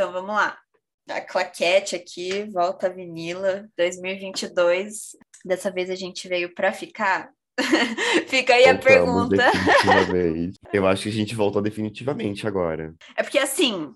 Então vamos lá. A claquete aqui, volta a vinila 2022. Dessa vez a gente veio para ficar. Fica aí Voltamos a pergunta. definitivamente. Eu acho que a gente voltou definitivamente agora. É porque assim,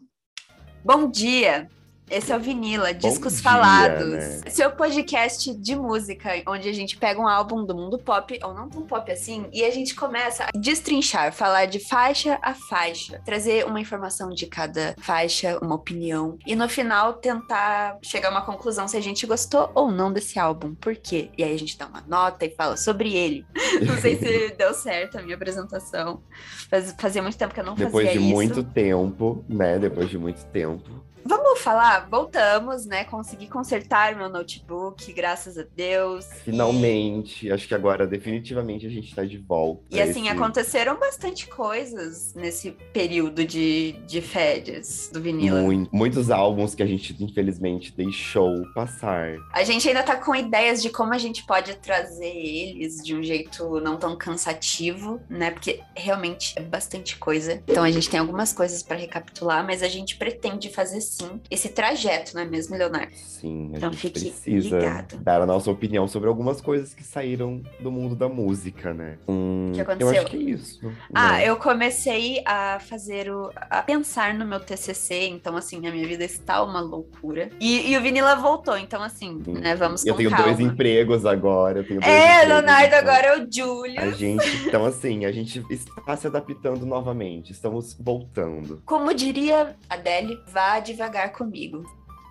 bom dia. Esse é o Vinila, Discos dia, Falados. né? Seu podcast de música, onde a gente pega um álbum do mundo pop, ou não tão pop assim, e a gente começa a destrinchar, falar de faixa a faixa, trazer uma informação de cada faixa, uma opinião, e no final tentar chegar a uma conclusão se a gente gostou ou não desse álbum. Por quê? E aí a gente dá uma nota e fala sobre ele. Não sei se deu certo a minha apresentação. Faz- fazia muito tempo que eu não Depois fazia de isso. muito tempo, né? Depois de muito tempo. Vamos falar? Voltamos, né? Consegui consertar meu notebook, graças a Deus. Finalmente, acho que agora definitivamente a gente tá de volta. E, e assim, Esse- aconteceram bastante coisas nesse período de, de férias do vinilo. Mui- muitos álbuns que a gente infelizmente deixou passar. A gente ainda tá com ideias de como a gente pode trazer eles de um jeito não tão cansativo, né? Porque realmente é bastante coisa. Então a gente tem algumas coisas pra recapitular, mas a gente pretende fazer sim esse trajeto, não é mesmo, Leonardo? Sim, a Então gente fique precisa ligado. dar a nossa opinião sobre algumas coisas que saíram do mundo da música, né? Hum, que Eu aconteceu? acho que é isso. Ah, né? eu comecei a fazer o. a pensar no meu TCC, então, assim, a minha vida está uma loucura. E, e o Vinila voltou, então, assim, Sim. né, vamos Eu tenho calma. dois empregos agora. Eu tenho dois É, Leonardo então agora é o Júlio. A gente, então assim, a gente está se adaptando novamente, estamos voltando. Como diria Adele, vá devagar comigo.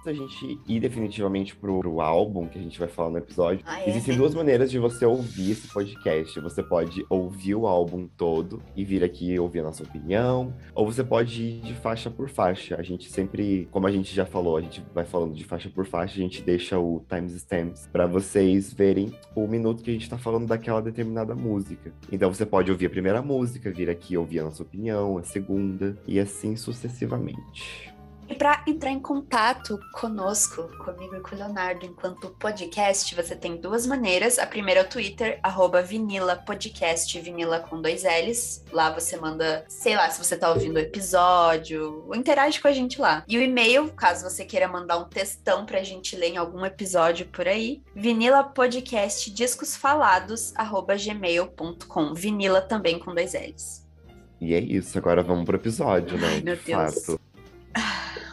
Se a gente ir definitivamente pro, pro álbum que a gente vai falar no episódio, Ah, é, existem né? duas maneiras de você ouvir esse podcast. Você pode ouvir o álbum todo e vir aqui ouvir a nossa opinião, ou você pode ir de faixa por faixa. A gente sempre, como a gente já falou, a gente vai falando de faixa por faixa, a gente deixa o timestamps para vocês verem o minuto que a gente tá falando daquela determinada música. Então você pode ouvir a primeira música, vir aqui ouvir a nossa opinião, a segunda, e assim sucessivamente. E para entrar em contato conosco, comigo e com o Leonardo, enquanto podcast, você tem duas maneiras. A primeira é o Twitter, arroba Vinila Podcast, Vinila com dois L's. Lá você manda, sei lá, se você tá ouvindo o episódio, interage com a gente lá. E o e-mail, caso você queira mandar um textão pra gente ler em algum episódio por aí, Vinila Podcast Discos Falados, arroba gmail.com. Vinila também com dois L's. E é isso, agora vamos pro episódio, né? Ai, meu de Deus. fato.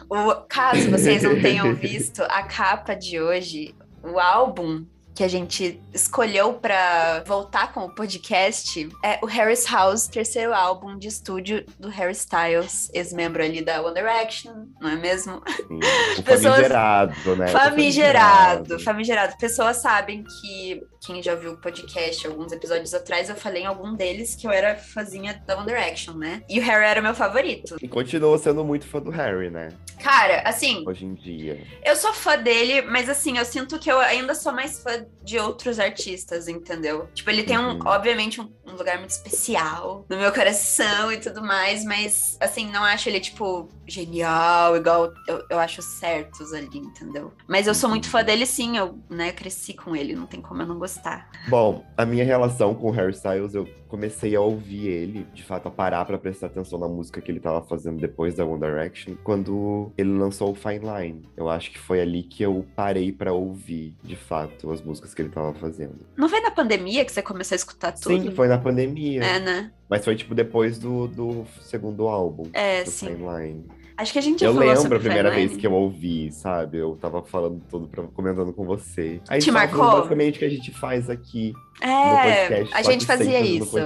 O- caso vocês não tenham visto a capa de hoje, o álbum que a gente escolheu pra voltar com o podcast é o Harris House, terceiro álbum de estúdio do Harry Styles, ex-membro ali da One Direction, não é mesmo? Sim, o Pessoas- famigerado, né? O Famigerado, famigerado. Pessoas sabem que quem já viu o podcast alguns episódios atrás, eu falei em algum deles que eu era fãzinha da One Direction, né? E o Harry era meu favorito. E continua sendo muito fã do Harry, né? Cara, assim, Hoje em dia. Eu sou fã dele, mas assim, eu sinto que eu ainda sou mais fã de outros artistas, entendeu? Tipo, ele tem, um, Uhum. obviamente, um, um lugar muito especial no meu coração e tudo mais, mas assim, não acho ele, tipo, genial, igual eu, eu acho certos ali, entendeu? Mas eu sou muito fã dele sim, eu, né, cresci com ele, não tem como eu não gostar. Bom, a minha relação com o Harry Styles, eu comecei a ouvir ele, de fato, a parar pra prestar atenção na música que ele tava fazendo depois da One Direction, quando ele lançou o Fine Line. Eu acho que foi ali que eu parei pra ouvir, de fato, as músicas que ele tava fazendo. Não foi na pandemia que você começou a escutar tudo? Sim, foi na pandemia. É, né? Mas foi, tipo, depois do, do segundo álbum. É, do sim. Fine Line. Acho que a gente já Eu falou lembro a primeira vez que eu ouvi, sabe? Eu tava falando tudo, pra, comentando com você. Aí Te marcou? basicamente o que a gente faz aqui É, podcast. a gente fazia isso.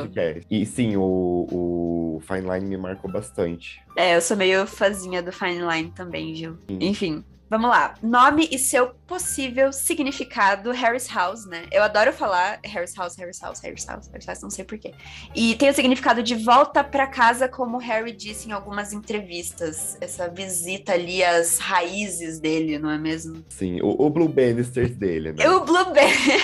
E sim, o, o Fine Line me marcou bastante. É, eu sou meio fãzinha do Fine Line também, Gil. Sim. Enfim, vamos lá. Nome e seu possível significado, Harris House, né? Eu adoro falar Harris House, Harris House, Harris House, Harris House, não sei porquê. E tem o significado de volta pra casa, como Harry disse em algumas entrevistas. Essa visita ali às raízes dele, não é mesmo? Sim, o, o Blue Bannisters dele, né? O Blueberry.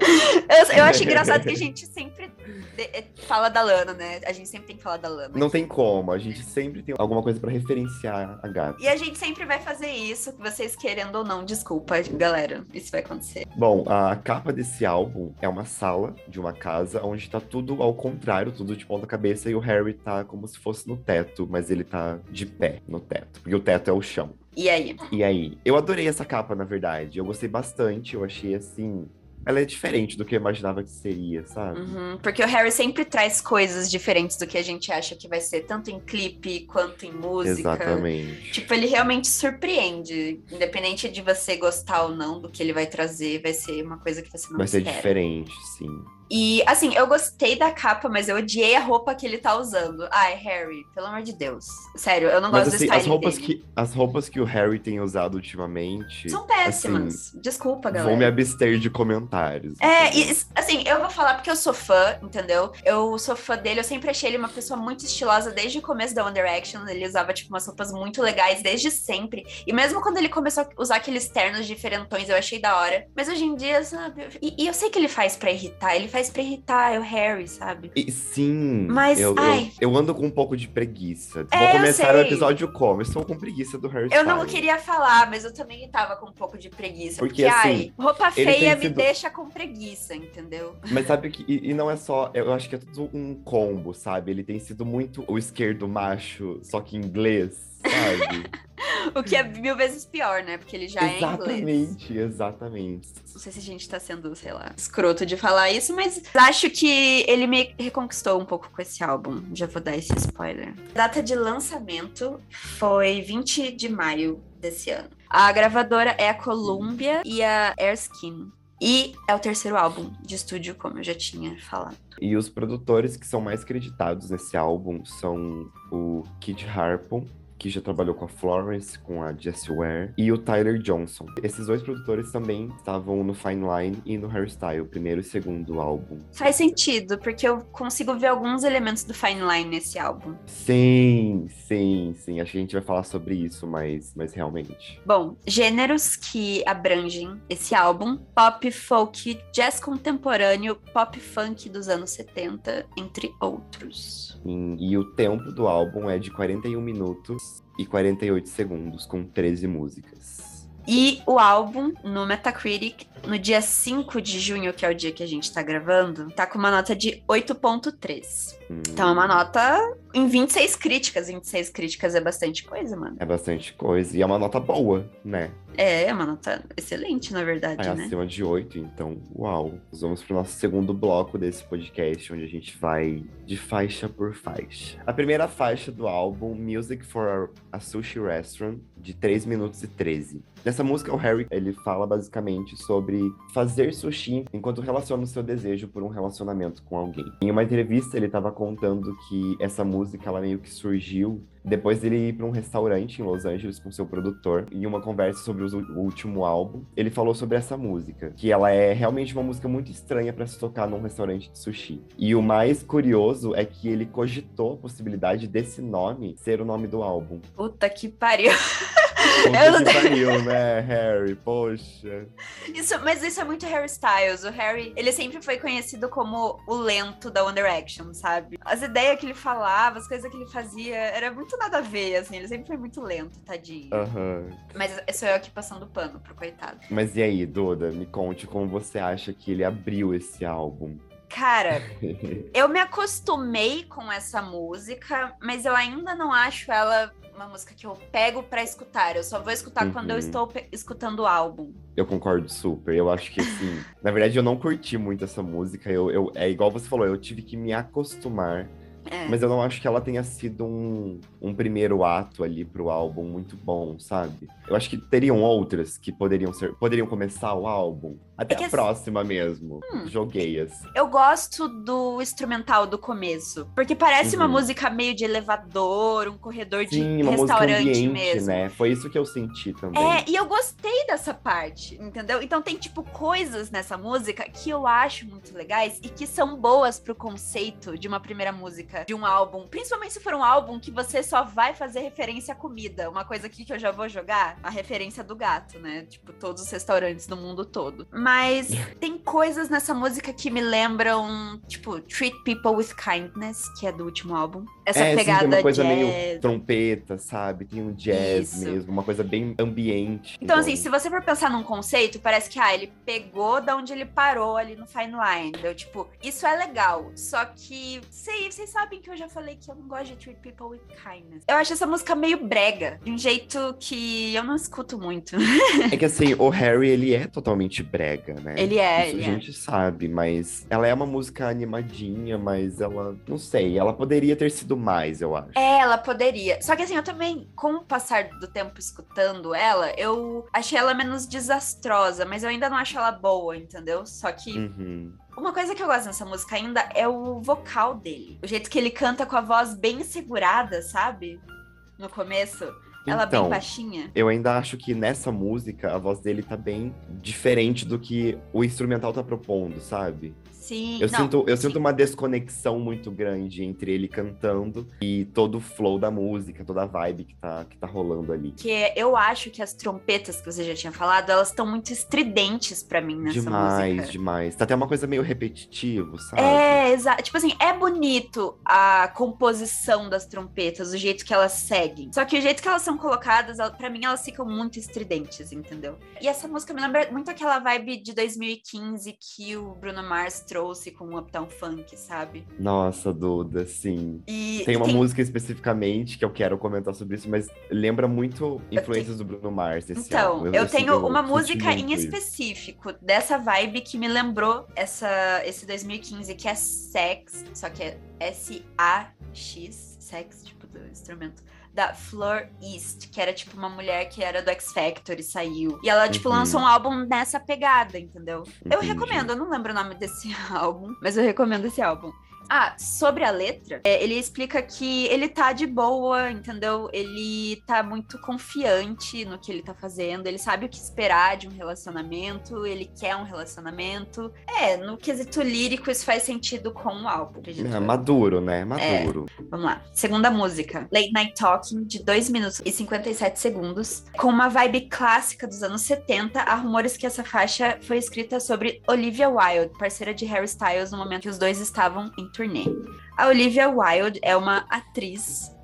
eu, eu acho engraçado que a gente sempre eh, fala da Lana, né? A gente sempre tem que falar da Lana. Não tem como, a gente sempre tem alguma coisa para referenciar a gata. E a gente sempre vai fazer isso, vocês querendo ou não. Desculpa, galera, isso vai acontecer. Bom, a capa desse álbum é uma sala de uma casa onde tá tudo ao contrário, tudo de ponta cabeça, e o Harry tá como se fosse no teto, mas ele tá de pé no teto, porque o teto é o chão. E aí? E aí? Eu adorei essa capa, na verdade. Eu gostei bastante. Eu achei assim ela é diferente do que eu imaginava que seria, sabe? Uhum, porque o Harry sempre traz coisas diferentes do que a gente acha que vai ser, tanto em clipe quanto em música. Exatamente. Tipo, ele realmente surpreende. Independente de você gostar ou não do que ele vai trazer, vai ser uma coisa que você não Vai espera. ser diferente, sim. E, assim, eu gostei da capa, mas eu odiei a roupa que ele tá usando. Ai, Harry, pelo amor de Deus. Sério, eu não Mas gosto assim, do as roupas, dele. que, as roupas que o Harry tem usado ultimamente. São péssimas. Desculpa, galera. Vou me abster de comentários. É, e assim, eu vou falar porque eu sou fã, entendeu? Eu sou fã dele, eu sempre achei ele uma pessoa muito estilosa desde o começo da One Direction. Ele usava, tipo, umas roupas muito legais desde sempre. E mesmo quando ele começou a usar aqueles ternos diferentões, eu achei da hora. Mas hoje em dia, sabe? E, e eu sei que ele faz pra irritar, ele faz pra irritar, é o Harry, sabe? E, sim, Mas, eu, eu- ai. eu, ando com um pouco de preguiça. É, Vou eu começar o episódio como? Estou com preguiça do Harry Eu não queria falar, mas eu também tava com um pouco de preguiça. Porque, Porque, assim, ai, roupa feia me sido- deixa com preguiça, entendeu? Mas sabe que. E, e não é só. Eu acho que é tudo um combo, sabe? Ele tem sido muito o esquerdo macho, só que em inglês, sabe? O que é mil vezes pior, né? Porque ele já é inglês. exatamente, exatamente. Não sei se a gente tá sendo, sei lá, escroto de falar isso, mas acho que ele me reconquistou um pouco com esse álbum. Já vou dar esse spoiler. A data de lançamento foi 20 de maio desse ano. A gravadora é a Columbia e a Erskine. E é o terceiro álbum de estúdio, como eu já tinha falado. E os produtores que são mais creditados nesse álbum são o Kid Harpo, que já trabalhou com a Florence, com a Jessie Ware, e o Tyler Johnson. Esses dois produtores também estavam no Fine Line e no Hairstyle, o primeiro e segundo álbum. Faz sentido, porque eu consigo ver alguns elementos do Fine Line nesse álbum. Sim, sim, sim. Acho que a gente vai falar sobre isso, mas, mas realmente. Bom, gêneros que abrangem esse álbum: pop, folk, jazz contemporâneo, pop funk dos anos 70, entre outros. Sim, E o tempo do álbum é de 41 minutos e 48 segundos, com 13 músicas. E o álbum, no Metacritic, no dia 5 de junho, que é o dia que a gente tá gravando, tá com uma nota de 8.3. Hum, Então é uma nota em 26 críticas. 26 críticas é bastante coisa, mano. É bastante coisa. E é uma nota boa, né? É, é uma nota excelente, na verdade, É né? acima de 8, então, uau. Nós vamos pro nosso segundo bloco desse podcast, onde a gente vai de faixa por faixa. A primeira faixa do álbum, Music for a Sushi Restaurant, de 3 minutos e 13. Nessa música, o Harry, ele fala basicamente sobre fazer sushi enquanto relaciona o seu desejo por um relacionamento com alguém. Em uma entrevista, ele estava contando que essa música, ela meio que surgiu depois dele ir para um restaurante em Los Angeles com seu produtor, em uma conversa sobre o último álbum, ele falou sobre essa música, que ela é realmente uma música muito estranha para se tocar num restaurante de sushi. E o mais curioso é que ele cogitou a possibilidade desse nome ser o nome do álbum. Puta que pariu. Puta Eu não pariu, né, Harry? Poxa. Isso, mas isso é muito Harry Styles. O Harry, ele sempre foi conhecido como o lento da One Direction, sabe? As ideias que ele falava, as coisas que ele fazia, era muito nada a ver, assim. Ele sempre foi muito lento, tadinho. Aham. Mas sou eu aqui passando pano pro coitado. Mas e aí, Duda, me conte como você acha que ele abriu esse álbum. Cara, eu me acostumei com essa música, mas eu ainda não acho ela uma música que eu pego pra escutar. Eu só vou escutar quando eu Uhum. estou escutando o álbum. Eu concordo super. Eu acho que assim, na verdade eu não curti muito essa música. Eu, eu- é igual você falou, eu tive que me acostumar. É. Mas eu não acho que ela tenha sido um, um primeiro ato ali pro álbum muito bom, sabe? Eu acho que teriam outras que poderiam ser, poderiam começar o álbum. Até É a assim- próxima mesmo. Hum. Joguei assim. Eu gosto do instrumental do começo, porque parece uma Uhum. música meio de elevador, um corredor de Sim, uma música restaurante ambiente, mesmo. né? Foi isso que eu senti também. É, e eu gostei dessa parte, entendeu? Então tem, tipo, coisas nessa música que eu acho muito legais e que são boas pro conceito de uma primeira música de um álbum, principalmente se for um álbum que você só vai fazer referência à comida. Uma coisa aqui que eu já vou jogar, a referência do gato, né? Tipo, todos os restaurantes do mundo todo. Mas tem coisas nessa música que me lembram, tipo, Treat People with Kindness, que é do último álbum. Essa é, pegada sim, tem uma coisa jazz. meio trompeta, sabe? Tem um jazz Isso. mesmo, uma coisa bem ambiente. Então, assim, se você for pensar num conceito, parece que, ah, ele pegou da onde ele parou ali no Fine Line. Deu, tipo, isso é legal. Só que, sei, vocês sabem que eu já falei que eu não gosto de Treat People with Kindness. Eu acho essa música meio brega, de um jeito que eu não escuto muito. É que assim, o Harry, ele é totalmente brega, né? Ele é, Isso ele a gente sabe, mas ela é uma música animadinha, mas ela, não sei, ela poderia ter sido mais, eu acho. É, ela poderia. Só que assim, eu também, com o passar do tempo escutando ela, eu achei ela menos desastrosa, mas eu ainda não acho ela boa, entendeu? Só que Uhum. uma coisa que eu gosto nessa música ainda é o vocal dele. O jeito que ele canta com a voz bem segurada, sabe? No começo. Ela bem Então, baixinha. Eu ainda acho que nessa música a voz dele tá bem diferente do que o instrumental tá propondo, sabe? Sim. Eu, não, sinto, eu sim. sinto uma desconexão muito grande entre ele cantando e todo o flow da música, toda a vibe que tá, que tá rolando ali. Porque eu acho que as trompetas que você já tinha falado, elas estão muito estridentes pra mim nessa demais, música. demais. Tá até uma coisa meio repetitivo, sabe? É, exato. Tipo assim, é bonito a composição das trompetas, o jeito que elas seguem. Só que o jeito que elas são colocadas, pra mim, elas ficam muito estridentes, entendeu? E essa música me lembra muito aquela vibe de 2015 que o Bruno Mars trouxe com o Uptown Funk, sabe? Nossa, Duda, sim. E Tem e uma música especificamente que eu quero comentar sobre isso, mas lembra muito influências do Bruno Mars Então, álbum. eu, tenho uma música em muito isso. específico dessa vibe que me lembrou essa, esse 2015, que é Sex, só que é S-A-X, Sex, tipo, do instrumento, da Flor East, que era tipo uma mulher que era do X Factor e saiu. E ela, tipo, Uhum. lançou um álbum nessa pegada, entendeu? Eu Entendi. recomendo, eu não lembro o nome desse álbum, mas eu recomendo esse álbum. Ah, sobre a letra, é, ele explica que ele tá de boa, entendeu? Ele tá muito confiante no que ele tá fazendo, ele sabe o que esperar de um relacionamento, ele quer um relacionamento. É, no quesito lírico, isso faz sentido com o álbum, acredito. É, maduro, né? Maduro. Vamos lá. Segunda música. Late Night Talking, de 2 minutos e 57 segundos. Com uma vibe clássica dos anos 70, há rumores que essa faixa foi escrita sobre Olivia Wilde, parceira de Harry Styles no momento que os dois estavam em turnê. A Olivia Wilde é uma atriz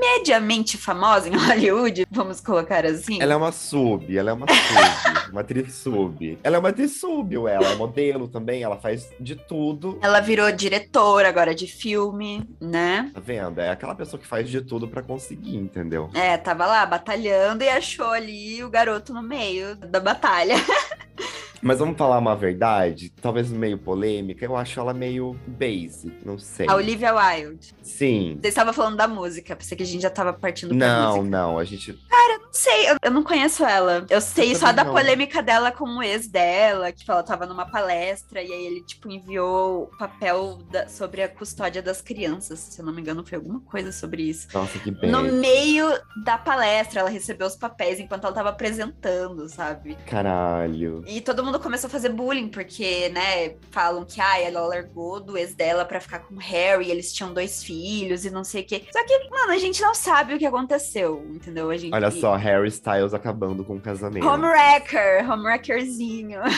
mediamente famosa em Hollywood, vamos colocar assim. Ela é uma sub, ela é uma sub, uma atriz sub. Ela é uma atriz sub, ela é modelo também, ela faz de tudo. Ela virou diretora agora de filme, né? Tá vendo? É aquela pessoa que faz de tudo pra conseguir, entendeu? É, tava lá batalhando e achou ali o garoto no meio da batalha. Mas vamos falar uma verdade, talvez meio polêmica, eu acho ela meio basic, não sei. A Olivia Wilde. Sim. Você estava falando da música, pensei que a gente já tava partindo pra Não, música. não, a gente. Não sei, eu, eu não conheço ela. Eu sei Eu só da não. polêmica dela com o ex dela, que ela tava numa palestra e aí ele, tipo, enviou o papel da- sobre a custódia das crianças. Se eu não me engano, foi alguma coisa sobre isso. Nossa, que bem. No meio da palestra, ela recebeu os papéis enquanto ela tava apresentando, sabe? Caralho. E todo mundo começou a fazer bullying, porque, né, falam que ah, ela largou do ex dela pra ficar com o Harry, eles tinham dois filhos e não sei o quê. Só que, mano, a gente não sabe o que aconteceu, entendeu? A gente... Olha só, Harry Styles acabando com o casamento. Homewrecker, homewreckerzinho.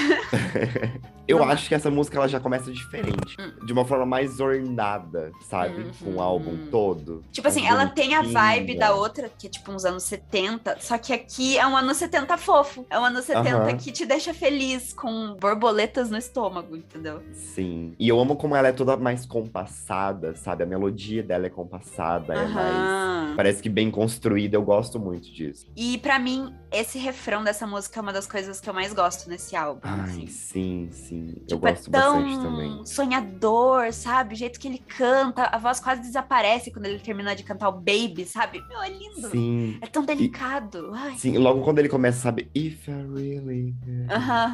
Eu lá. acho que essa música ela já começa diferente. Hum. De uma forma mais ornada, sabe? Com Uhum. o álbum todo. Tipo assim, ela tem a vibe da outra, que é tipo uns anos 70, só que aqui é um ano 70 fofo. É um ano 70 Aham. que te deixa feliz, com borboletas no estômago, entendeu? Sim. E eu amo como ela é toda mais compassada, sabe? A melodia dela é compassada, é mais. Parece que bem construída. Eu gosto muito disso. E pra mim, esse refrão dessa música é uma das coisas que eu mais gosto nesse álbum. Ai, assim. sim, sim. eu Tipo, é gosto tão bastante também. sonhador, sabe? O jeito que ele canta, a voz quase desaparece quando ele termina de cantar o Baby, sabe? Meu, é lindo. Sim. É tão delicado. Ai. Sim, logo quando ele começa, sabe? If I really. Aham,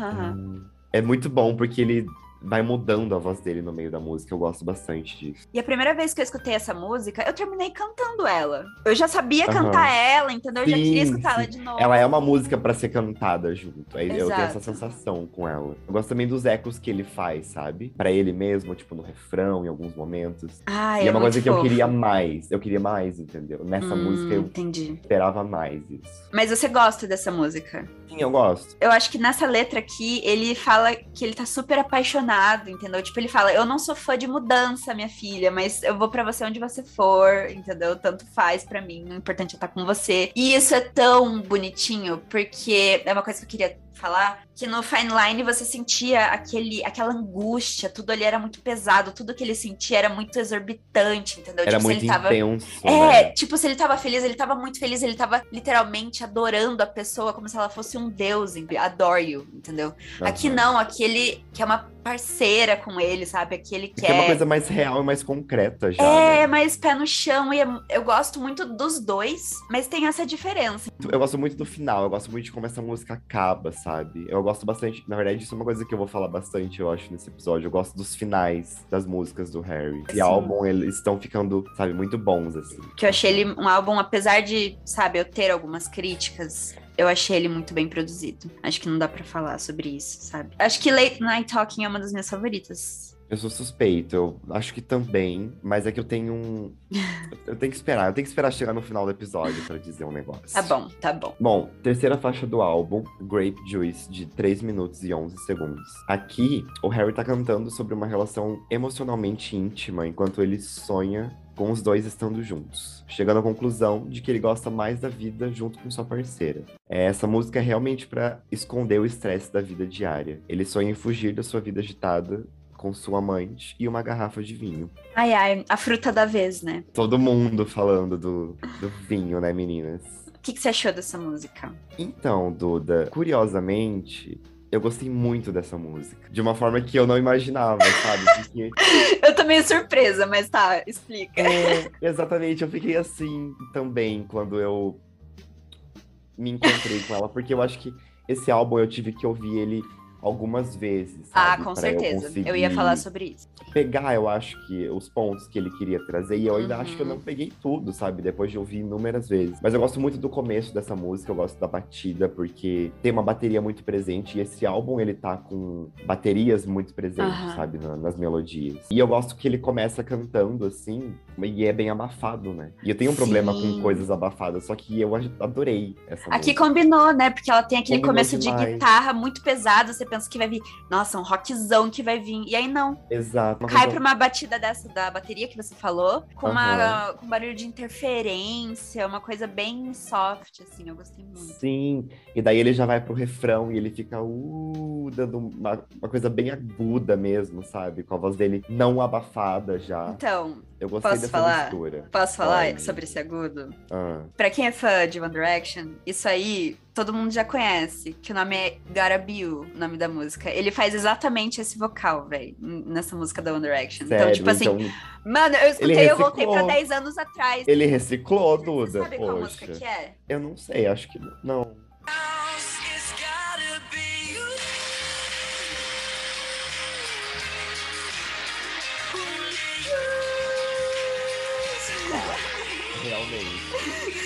É muito bom, porque ele vai mudando a voz dele no meio da música. Eu gosto bastante disso. E a primeira vez que eu escutei essa música, eu terminei cantando ela. Eu já sabia Aham. cantar ela, entendeu? Eu já Sim, queria escutar ela sim. de novo. Ela é uma música pra ser cantada junto. Aí Eu tenho essa Exato. sensação com ela. Eu gosto também dos ecos que ele faz, sabe? Pra ele mesmo, tipo, no refrão, em alguns momentos. Ai, e é uma muito coisa que eu fofo. queria mais. Eu queria mais, entendeu? Nessa Hum, música eu Entendi. esperava mais isso. Mas você gosta dessa música? Sim, eu gosto. Eu acho que nessa letra aqui, ele fala que ele tá super apaixonado, entendeu? Tipo, ele fala: Eu não sou fã de mudança, minha filha, mas eu vou pra você onde você for, entendeu? Tanto faz pra mim, o importante é estar com você. E isso é tão bonitinho, porque é uma coisa que eu queria falar, que no Fine Line você sentia aquele, aquela angústia, tudo ali era muito pesado, tudo que ele sentia era muito exorbitante, entendeu? Era tipo, se muito ele tava intenso. é, né? tipo, se ele tava feliz, ele tava muito feliz, ele tava literalmente adorando a pessoa como se ela fosse um deus, adore you, entendeu? Aqui Aham. não, aqui ele que é uma parceira com ele, sabe? Aqui ele Porque é uma quer. coisa mais real e mais concreta já. É, né? mais pé no chão, e é- eu gosto muito dos dois, mas tem essa diferença. Eu gosto muito do final, eu gosto muito de como essa música acaba, sabe? Eu gosto bastante, na verdade, isso é uma coisa que eu vou falar bastante, eu acho, nesse episódio. Eu gosto dos finais das músicas do Harry. Sim. E álbum, eles estão ficando, sabe, muito bons, assim. Que eu achei ele um álbum, apesar de, sabe, eu ter algumas críticas. Eu achei ele muito bem produzido. Acho que não dá pra falar sobre isso, sabe? Acho que Late Night Talking é uma das minhas favoritas. Eu sou suspeito, eu acho que também, mas é que eu tenho um. Eu tenho que esperar, eu tenho que esperar chegar no final do episódio pra dizer um negócio. Tá bom, tá bom. Bom, terceira faixa do álbum, Grape Juice, de 3 minutos e 11 segundos. Aqui, o Harry tá cantando sobre uma relação emocionalmente íntima enquanto ele sonha com os dois estando juntos, chegando à conclusão de que ele gosta mais da vida junto com sua parceira. É, Essa música é realmente pra esconder o estresse da vida diária. Ele sonha em fugir da sua vida agitada com sua amante e uma garrafa de vinho. Ai, ai, a fruta da vez, né? Todo mundo falando do, do vinho, né, meninas? O que, que você achou dessa música? Então, Duda, curiosamente, eu gostei muito dessa música. De uma forma que eu não imaginava, sabe? Porque, Eu tô meio surpresa, mas tá, explica. é, exatamente, eu fiquei assim também quando eu me encontrei com ela, porque eu acho que esse álbum eu tive que ouvir ele algumas vezes. Ah, sabe? com Pra certeza. conseguir Eu ia falar sobre isso. Pegar, eu acho que os pontos que ele queria trazer, e eu ainda Uhum. acho que eu não peguei tudo, sabe? Depois de ouvir inúmeras vezes. Mas eu gosto muito do começo dessa música, eu gosto da batida, porque tem uma bateria muito presente, e esse álbum ele tá com baterias muito presentes, Aham. sabe? na- nas melodias. E eu gosto que ele começa cantando assim, e é bem abafado, né? E eu tenho um problema Sim. com coisas abafadas, só que eu adorei essa Aqui música. combinou, né? Porque ela tem aquele Combinou começo de demais. guitarra muito pesado. Você pensa que vai vir, nossa, um rockzão que vai vir. E aí não. Exato. Cai coisa- pra uma batida dessa da bateria que você falou, com, uma, com barulho de interferência, uma coisa bem soft, assim. Eu gostei muito. Sim, e daí ele já vai pro refrão e ele fica uh, dando uma, uma coisa bem aguda mesmo, sabe? Com a voz dele não abafada já. Então, Eu gostei posso dessa falar? mistura. posso falar Pode. sobre esse agudo? Ah, Pra quem é fã de One Direction, isso aí todo mundo já conhece, que o nome é You, o nome da música. Ele faz exatamente esse vocal, velho, nessa música da One Direction. sério, então, tipo assim, então, mano, eu escutei, eu voltei pra reciclou. 10 anos atrás. ele reciclou, Você Duda. sabe qual música Poxa, que é? eu não sei, acho que não. It's Realmente.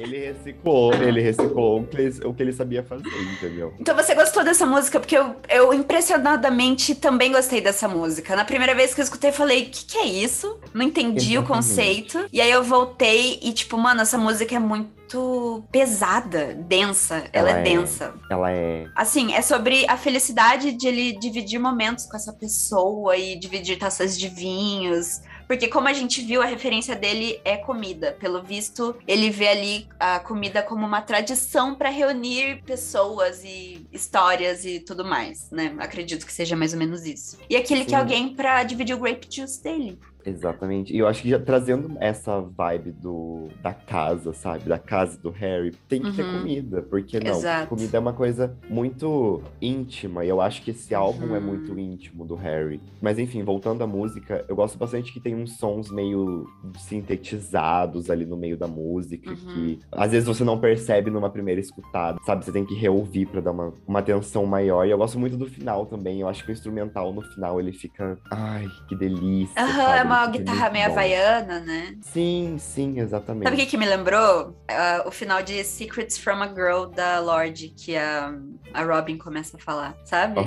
Ele reciclou, ele reciclou o que ele, o que ele sabia fazer, entendeu? Então você gostou dessa música? Porque eu, eu impressionadamente também gostei dessa música. Na primeira vez que eu escutei, falei, o que, que é isso? Não entendi o Exatamente. conceito. E aí eu voltei e, tipo, mano, essa música é muito pesada, densa. Ela, Ela é é. densa. Ela é. Assim, é sobre a felicidade de ele dividir momentos com essa pessoa e dividir taças de vinhos. Porque, como a gente viu, a referência dele é comida. Pelo visto, ele vê ali a comida como uma tradição para reunir pessoas e histórias e tudo mais, né? Acredito que seja mais ou menos isso. E aqui ele Sim. quer alguém para dividir o grape juice dele. Exatamente. E eu acho que já trazendo essa vibe do, da casa, sabe? Da casa do Harry, tem que ter Uhum. comida. Porque não? Exato. Comida é uma coisa muito íntima. E eu acho que esse álbum é Uhum. muito íntimo do Harry. Mas enfim, voltando à música, eu gosto bastante que tem uns sons meio sintetizados ali no meio da música. Uhum. Que às vezes você não percebe numa primeira escutada, sabe? Você tem que reouvir pra dar uma, uma atenção maior. E eu gosto muito do final também. Eu acho que o instrumental no final ele fica. Ai, que delícia. Aham, é uma fica guitarra meio bom. havaiana, né? Sim, sim, exatamente. Sabe o que, que me lembrou? Ah, o final de Secrets from a Girl da Lorde, que a, a Robin começa a falar, sabe?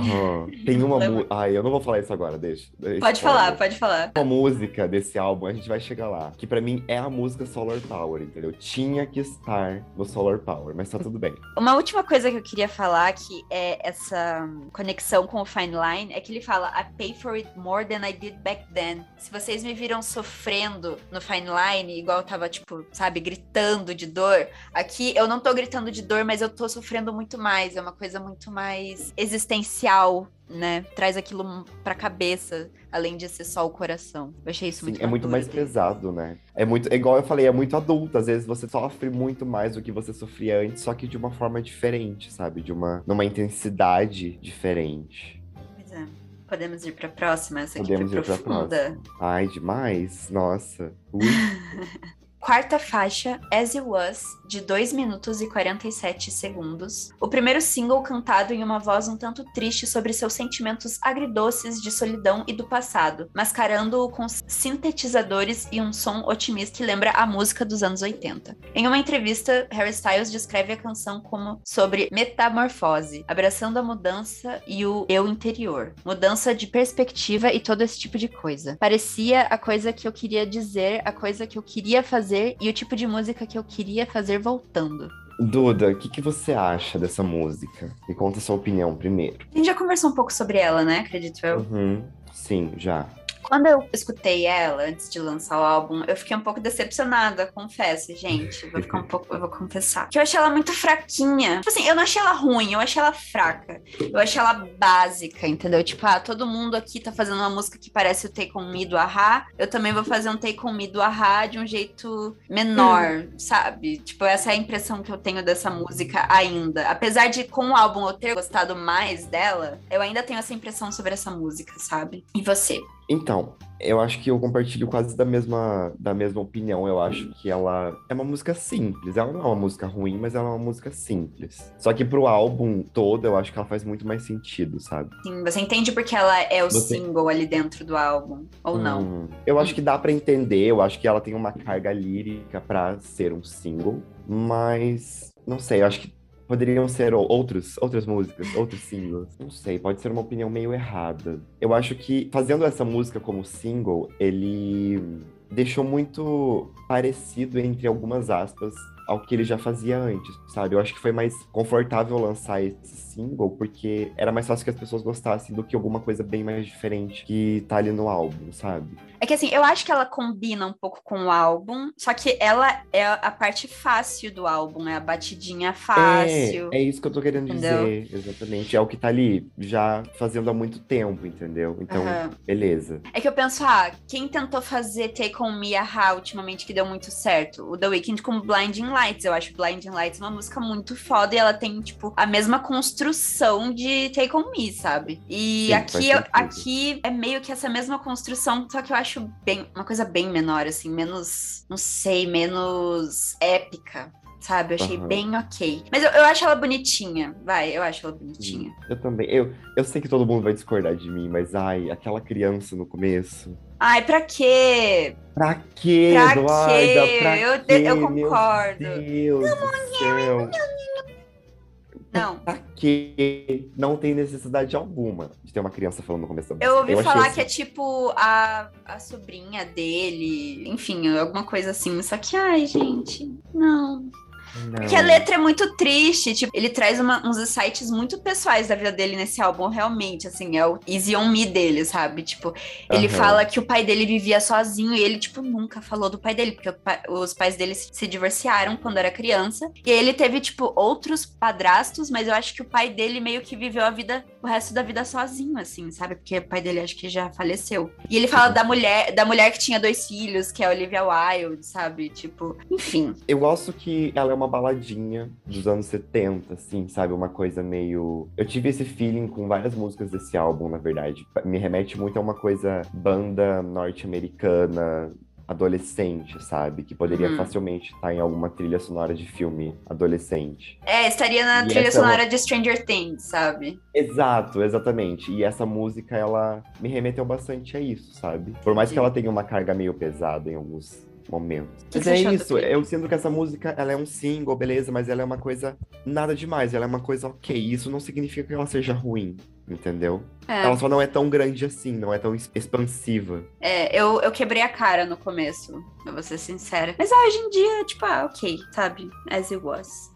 Tem uma música. Ai, eu não vou falar isso agora, deixa. Pode falar, pode falar. Uma música desse álbum, a gente vai chegar lá. Que pra mim é a música Solar Power, entendeu? Tinha que estar no Solar Power, mas tá tudo bem. Uma última coisa que eu queria falar, que é essa conexão com o Fine Line, é que ele fala I pay for it more than I did back then. Se vocês me viram sofrendo no Fine Line, igual eu tava, tipo, sabe, gritando de dor, aqui eu não tô gritando de dor, mas eu tô sofrendo muito mais. É uma coisa muito mais existencial, né? Traz aquilo pra cabeça, além de ser só o coração. Eu achei isso Sim, muito é muito mais dele. pesado, né? É muito, é igual eu falei, é muito adulto. Às vezes você sofre muito mais do que você sofria antes, só que de uma forma diferente, sabe? De uma, numa intensidade diferente. É. Podemos ir pra próxima? Essa aqui Podemos foi ir pra profunda. Ai, demais. Nossa. Quarta faixa, As It Was, de 2 minutos e 47 segundos. O primeiro single cantado em uma voz um tanto triste sobre seus sentimentos agridoces de solidão e do passado, mascarando-o com sintetizadores e um som otimista que lembra a música dos anos 80. Em uma entrevista, Harry Styles descreve a canção como sobre metamorfose, abraçando a mudança e o eu interior, mudança de perspectiva e todo esse tipo de coisa. Parecia a coisa que eu queria dizer, a coisa que eu queria fazer e o tipo de música que eu queria fazer voltando. Duda, o que, que você acha dessa música? Me conta a sua opinião primeiro. A gente já conversou um pouco sobre ela, né? Acredito eu. Uhum. Sim, já. Quando eu escutei ela antes de lançar o álbum, eu fiquei um pouco decepcionada, confesso, gente. Vou ficar um pouco, eu vou confessar. Que eu achei ela muito fraquinha. Tipo assim, eu não achei ela ruim, eu achei ela fraca. Eu achei ela básica, entendeu? Tipo, ah, todo mundo aqui tá fazendo uma música que parece o Take On Me do Ahá. Eu também vou fazer um Take On Me do Ahá de um jeito menor, sabe? Tipo, essa é a impressão que eu tenho dessa música ainda. Apesar de com o álbum eu ter gostado mais dela, eu ainda tenho essa impressão sobre essa música, sabe? E você? Então, eu acho que eu compartilho quase da mesma, da mesma opinião. Eu acho que ela é uma música simples. Ela não é uma música ruim, mas ela é uma música simples. Só que pro álbum todo, eu acho que ela faz muito mais sentido, sabe? Sim, você entende porque ela é o Você- single ali dentro do álbum, ou não? Hum, eu acho que dá pra entender. Eu acho que ela tem uma carga lírica pra ser um single, mas não sei. Eu acho que poderiam ser outros, outras músicas, outros singles. Não sei. Pode ser uma opinião meio errada. Eu acho que fazendo essa música como single, ele deixou muito parecido entre algumas aspas ao que ele já fazia antes, sabe? Eu acho que foi mais confortável lançar esse single porque era mais fácil que as pessoas gostassem do que alguma coisa bem mais diferente que tá ali no álbum, sabe? É que assim, eu acho que ela combina um pouco com o álbum, só que ela é a parte fácil do álbum, é a batidinha fácil. É, é isso que eu tô querendo Entendeu? dizer, exatamente. É o que tá ali já fazendo há muito tempo, entendeu? Então, Aham. beleza. É que eu penso, ah, quem tentou fazer Take On Me Aha ultimamente que deu muito certo? O The Weeknd com Blinding Lights. Eu acho Blinding Lights uma música muito foda e ela tem, tipo, a mesma construção de Take On Me, sabe? E Sim, aqui, aqui é meio que essa mesma construção, só que eu acho bem, uma coisa bem menor, assim, menos, não sei, menos épica. Sabe? Eu achei Aham. bem ok. Mas eu, eu acho ela bonitinha. Vai, eu acho ela bonitinha. Eu também. Eu, eu sei que todo mundo vai discordar de mim, mas ai, aquela criança no começo. Ai, pra quê? Pra quê, Pra Eduarda? quê? Pra Eu quê? eu Meu concordo. Deus do céu. Não. Pra? Não tem necessidade alguma de ter uma criança falando no começo da. Eu ouvi achei falar assim- que é tipo a, a sobrinha dele, enfim, alguma coisa assim. Só que, ai, gente, não. Porque a letra é muito triste, tipo, ele traz uma- uns insights muito pessoais da vida dele nesse álbum, realmente, assim, é o Easy on Me dele, sabe? Tipo, ele Aham. fala que o pai dele vivia sozinho e ele, tipo, nunca falou do pai dele, porque os pais dele se divorciaram quando era criança. E aí ele teve, tipo, outros padrastos, mas eu acho que o pai dele meio que viveu a vida, o resto da vida sozinho, assim, sabe? Porque o pai dele acho que já faleceu. E ele fala da mulher, da mulher que tinha dois filhos, que é a Olivia Wilde, sabe? Tipo, enfim. Eu gosto que ela é uma baladinha dos anos 70, assim, sabe? Uma coisa meio. Eu tive esse feeling com várias músicas desse álbum, na verdade. Me remete muito a uma coisa banda norte-americana. Adolescente, sabe? Que poderia Uhum. facilmente estar em alguma trilha sonora de filme adolescente. É, estaria na E trilha essa é uma- sonora de Stranger Things, sabe? Exato, exatamente. E essa música, ela me remeteu bastante a isso, sabe? Por mais que Entendi. ela tenha uma carga meio pesada em alguns momentos. que Mas você é isso, eu sinto que essa música, ela é um single, beleza, mas ela é uma coisa nada demais, ela é uma coisa ok. Isso não significa que ela seja ruim, entendeu? É, Ela só não é tão grande assim, não é tão expansiva. é, eu, eu quebrei a cara no começo, eu vou ser sincera. Mas ah, hoje em dia, tipo, ah, ok, sabe? As it was.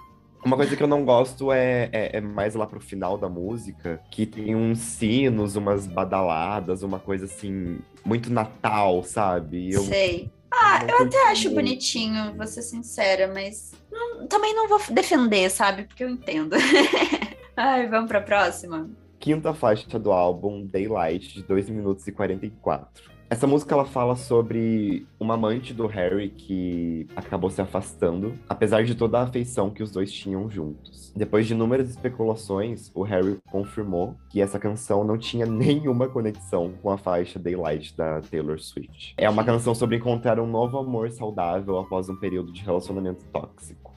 Uma coisa que eu não gosto é, é, é mais lá pro final da música, que tem uns sinos, umas badaladas, uma coisa assim, muito Natal, sabe? Eu, Sei. Ah, eu até acho bonitinho, vou ser sincera, mas não- também não vou defender, sabe? Porque eu entendo. Ai, vamos pra próxima? quinta faixa do álbum Daylight, de 2 minutos e 44. Essa música ela fala sobre uma amante do Harry que acabou se afastando, apesar de toda a afeição que os dois tinham juntos. Depois de inúmeras especulações, o Harry confirmou que essa canção não tinha nenhuma conexão com a faixa Daylight da Taylor Swift. É uma canção sobre encontrar um novo amor saudável após um período de relacionamento tóxico.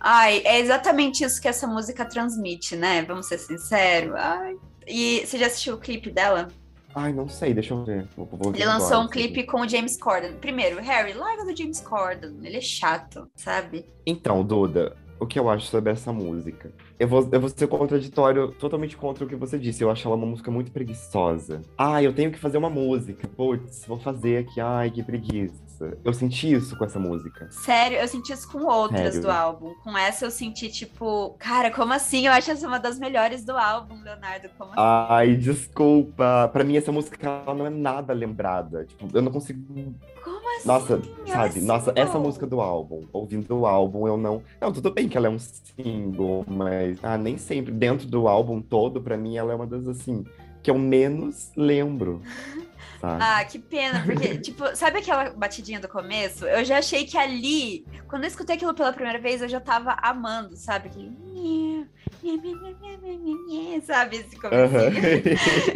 Ai, é exatamente isso que essa música transmite, né? Vamos ser sinceros. Ai. E você já assistiu o clipe dela? Ai, não sei, deixa eu ver. Vou- vou Ele lançou agora, um clipe com o James Corden. Primeiro, Harry, larga do James Corden. Ele é chato, sabe? Então, Duda, o que eu acho sobre essa música? Eu vou, eu vou ser contraditório, totalmente contra o que você disse. Eu acho ela uma música muito preguiçosa. Ah, eu tenho que fazer uma música. Putz, vou fazer aqui. Ai, que preguiça. Eu senti isso com essa música. Sério, eu senti isso com outras Sério? do álbum. Com essa eu senti, tipo, cara, como assim? Eu acho essa uma das melhores do álbum, Leonardo. Como assim? Ai, desculpa. Pra mim, essa música ela não é nada lembrada. Tipo, eu não consigo. Como assim? Nossa, sabe? é Nossa, single. essa música do álbum. Ouvindo o álbum, eu não. Não, tudo bem que ela é um single, mas. Ah, nem sempre. Dentro do álbum todo, pra mim, ela é uma das assim. Que eu menos lembro. Ah, que pena, porque, tipo, sabe aquela batidinha do começo? Eu já achei que ali, quando eu escutei aquilo pela primeira vez, eu já tava amando, sabe? Sabe esse começo? Aham.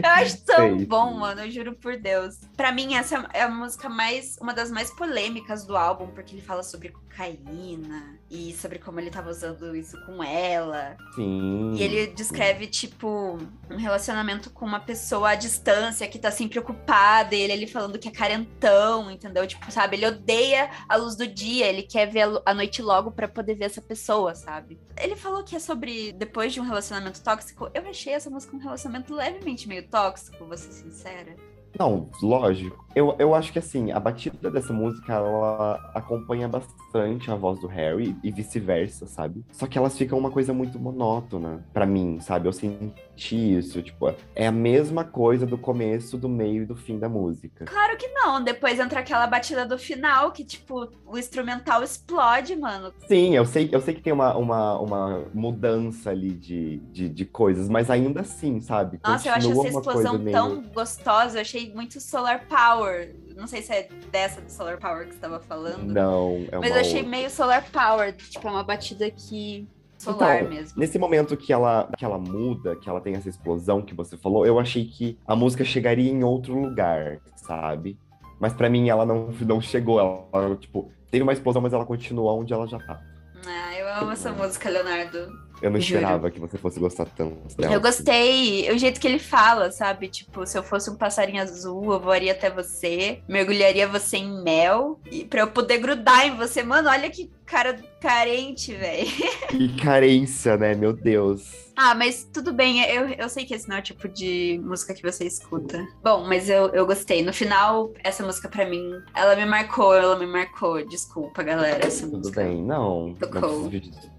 Eu acho tão Sei, bom, mano, eu juro por Deus. Pra mim, essa é a música mais. Uma das mais polêmicas do álbum, porque ele fala sobre cocaína e sobre como ele tava usando isso com ela. Sim. E ele descreve, tipo, um relacionamento com uma pessoa à distância que tá sempre ocupada, e ele ali falando que é carentão, entendeu? Tipo, sabe? Ele odeia a luz do dia, ele quer ver a noite logo pra poder ver essa pessoa, sabe? Ele falou que é sobre depois de um relacionamento tóxico. Eu achei essa música um relacionamento levemente meio tóxico, vou ser sincera. Não, lógico. Eu, eu acho que assim, a batida dessa música, ela acompanha bastante a voz do Harry e vice-versa, sabe? Só que elas ficam uma coisa muito monótona pra mim, sabe? Eu senti isso, tipo, é a mesma coisa do começo, do meio e do fim da música. Claro que não, depois entra aquela batida do final, que, tipo, o instrumental explode, mano. Sim, eu sei, eu sei que tem uma, uma, uma mudança ali de, de, de coisas, mas ainda assim, sabe? Nossa, eu acho essa explosão meio- tão gostosa. Eu achei muito Solar Power. Não sei se é dessa do Solar Power que você estava falando. Não, é uma mas eu achei outra. meio Solar Power. Tipo, é uma batida que. Solar Então, mesmo. Nesse momento que ela, que ela muda, que ela tem essa explosão que você falou, eu achei que a música chegaria em outro lugar, sabe? Mas pra mim ela não, não chegou. Ela, ela, tipo, teve uma explosão, mas ela continua onde ela já tá. Ah, eu amo essa música, Leonardo. Eu não Juro. esperava que você fosse gostar tanto dela. Eu gostei, o jeito que ele fala, sabe? Tipo, se eu fosse um passarinho azul, eu voaria até você, mergulharia você em mel, e pra eu poder grudar em você. Mano, olha que cara carente, velho. Que carência, né? Meu Deus. Ah, mas tudo bem, eu, eu sei que esse não é o tipo de música que você escuta. Bom, mas eu, eu gostei. No final, essa música pra mim, ela me marcou, ela me marcou. Desculpa, galera, essa Tudo música. bem. Não, não Tocou. preciso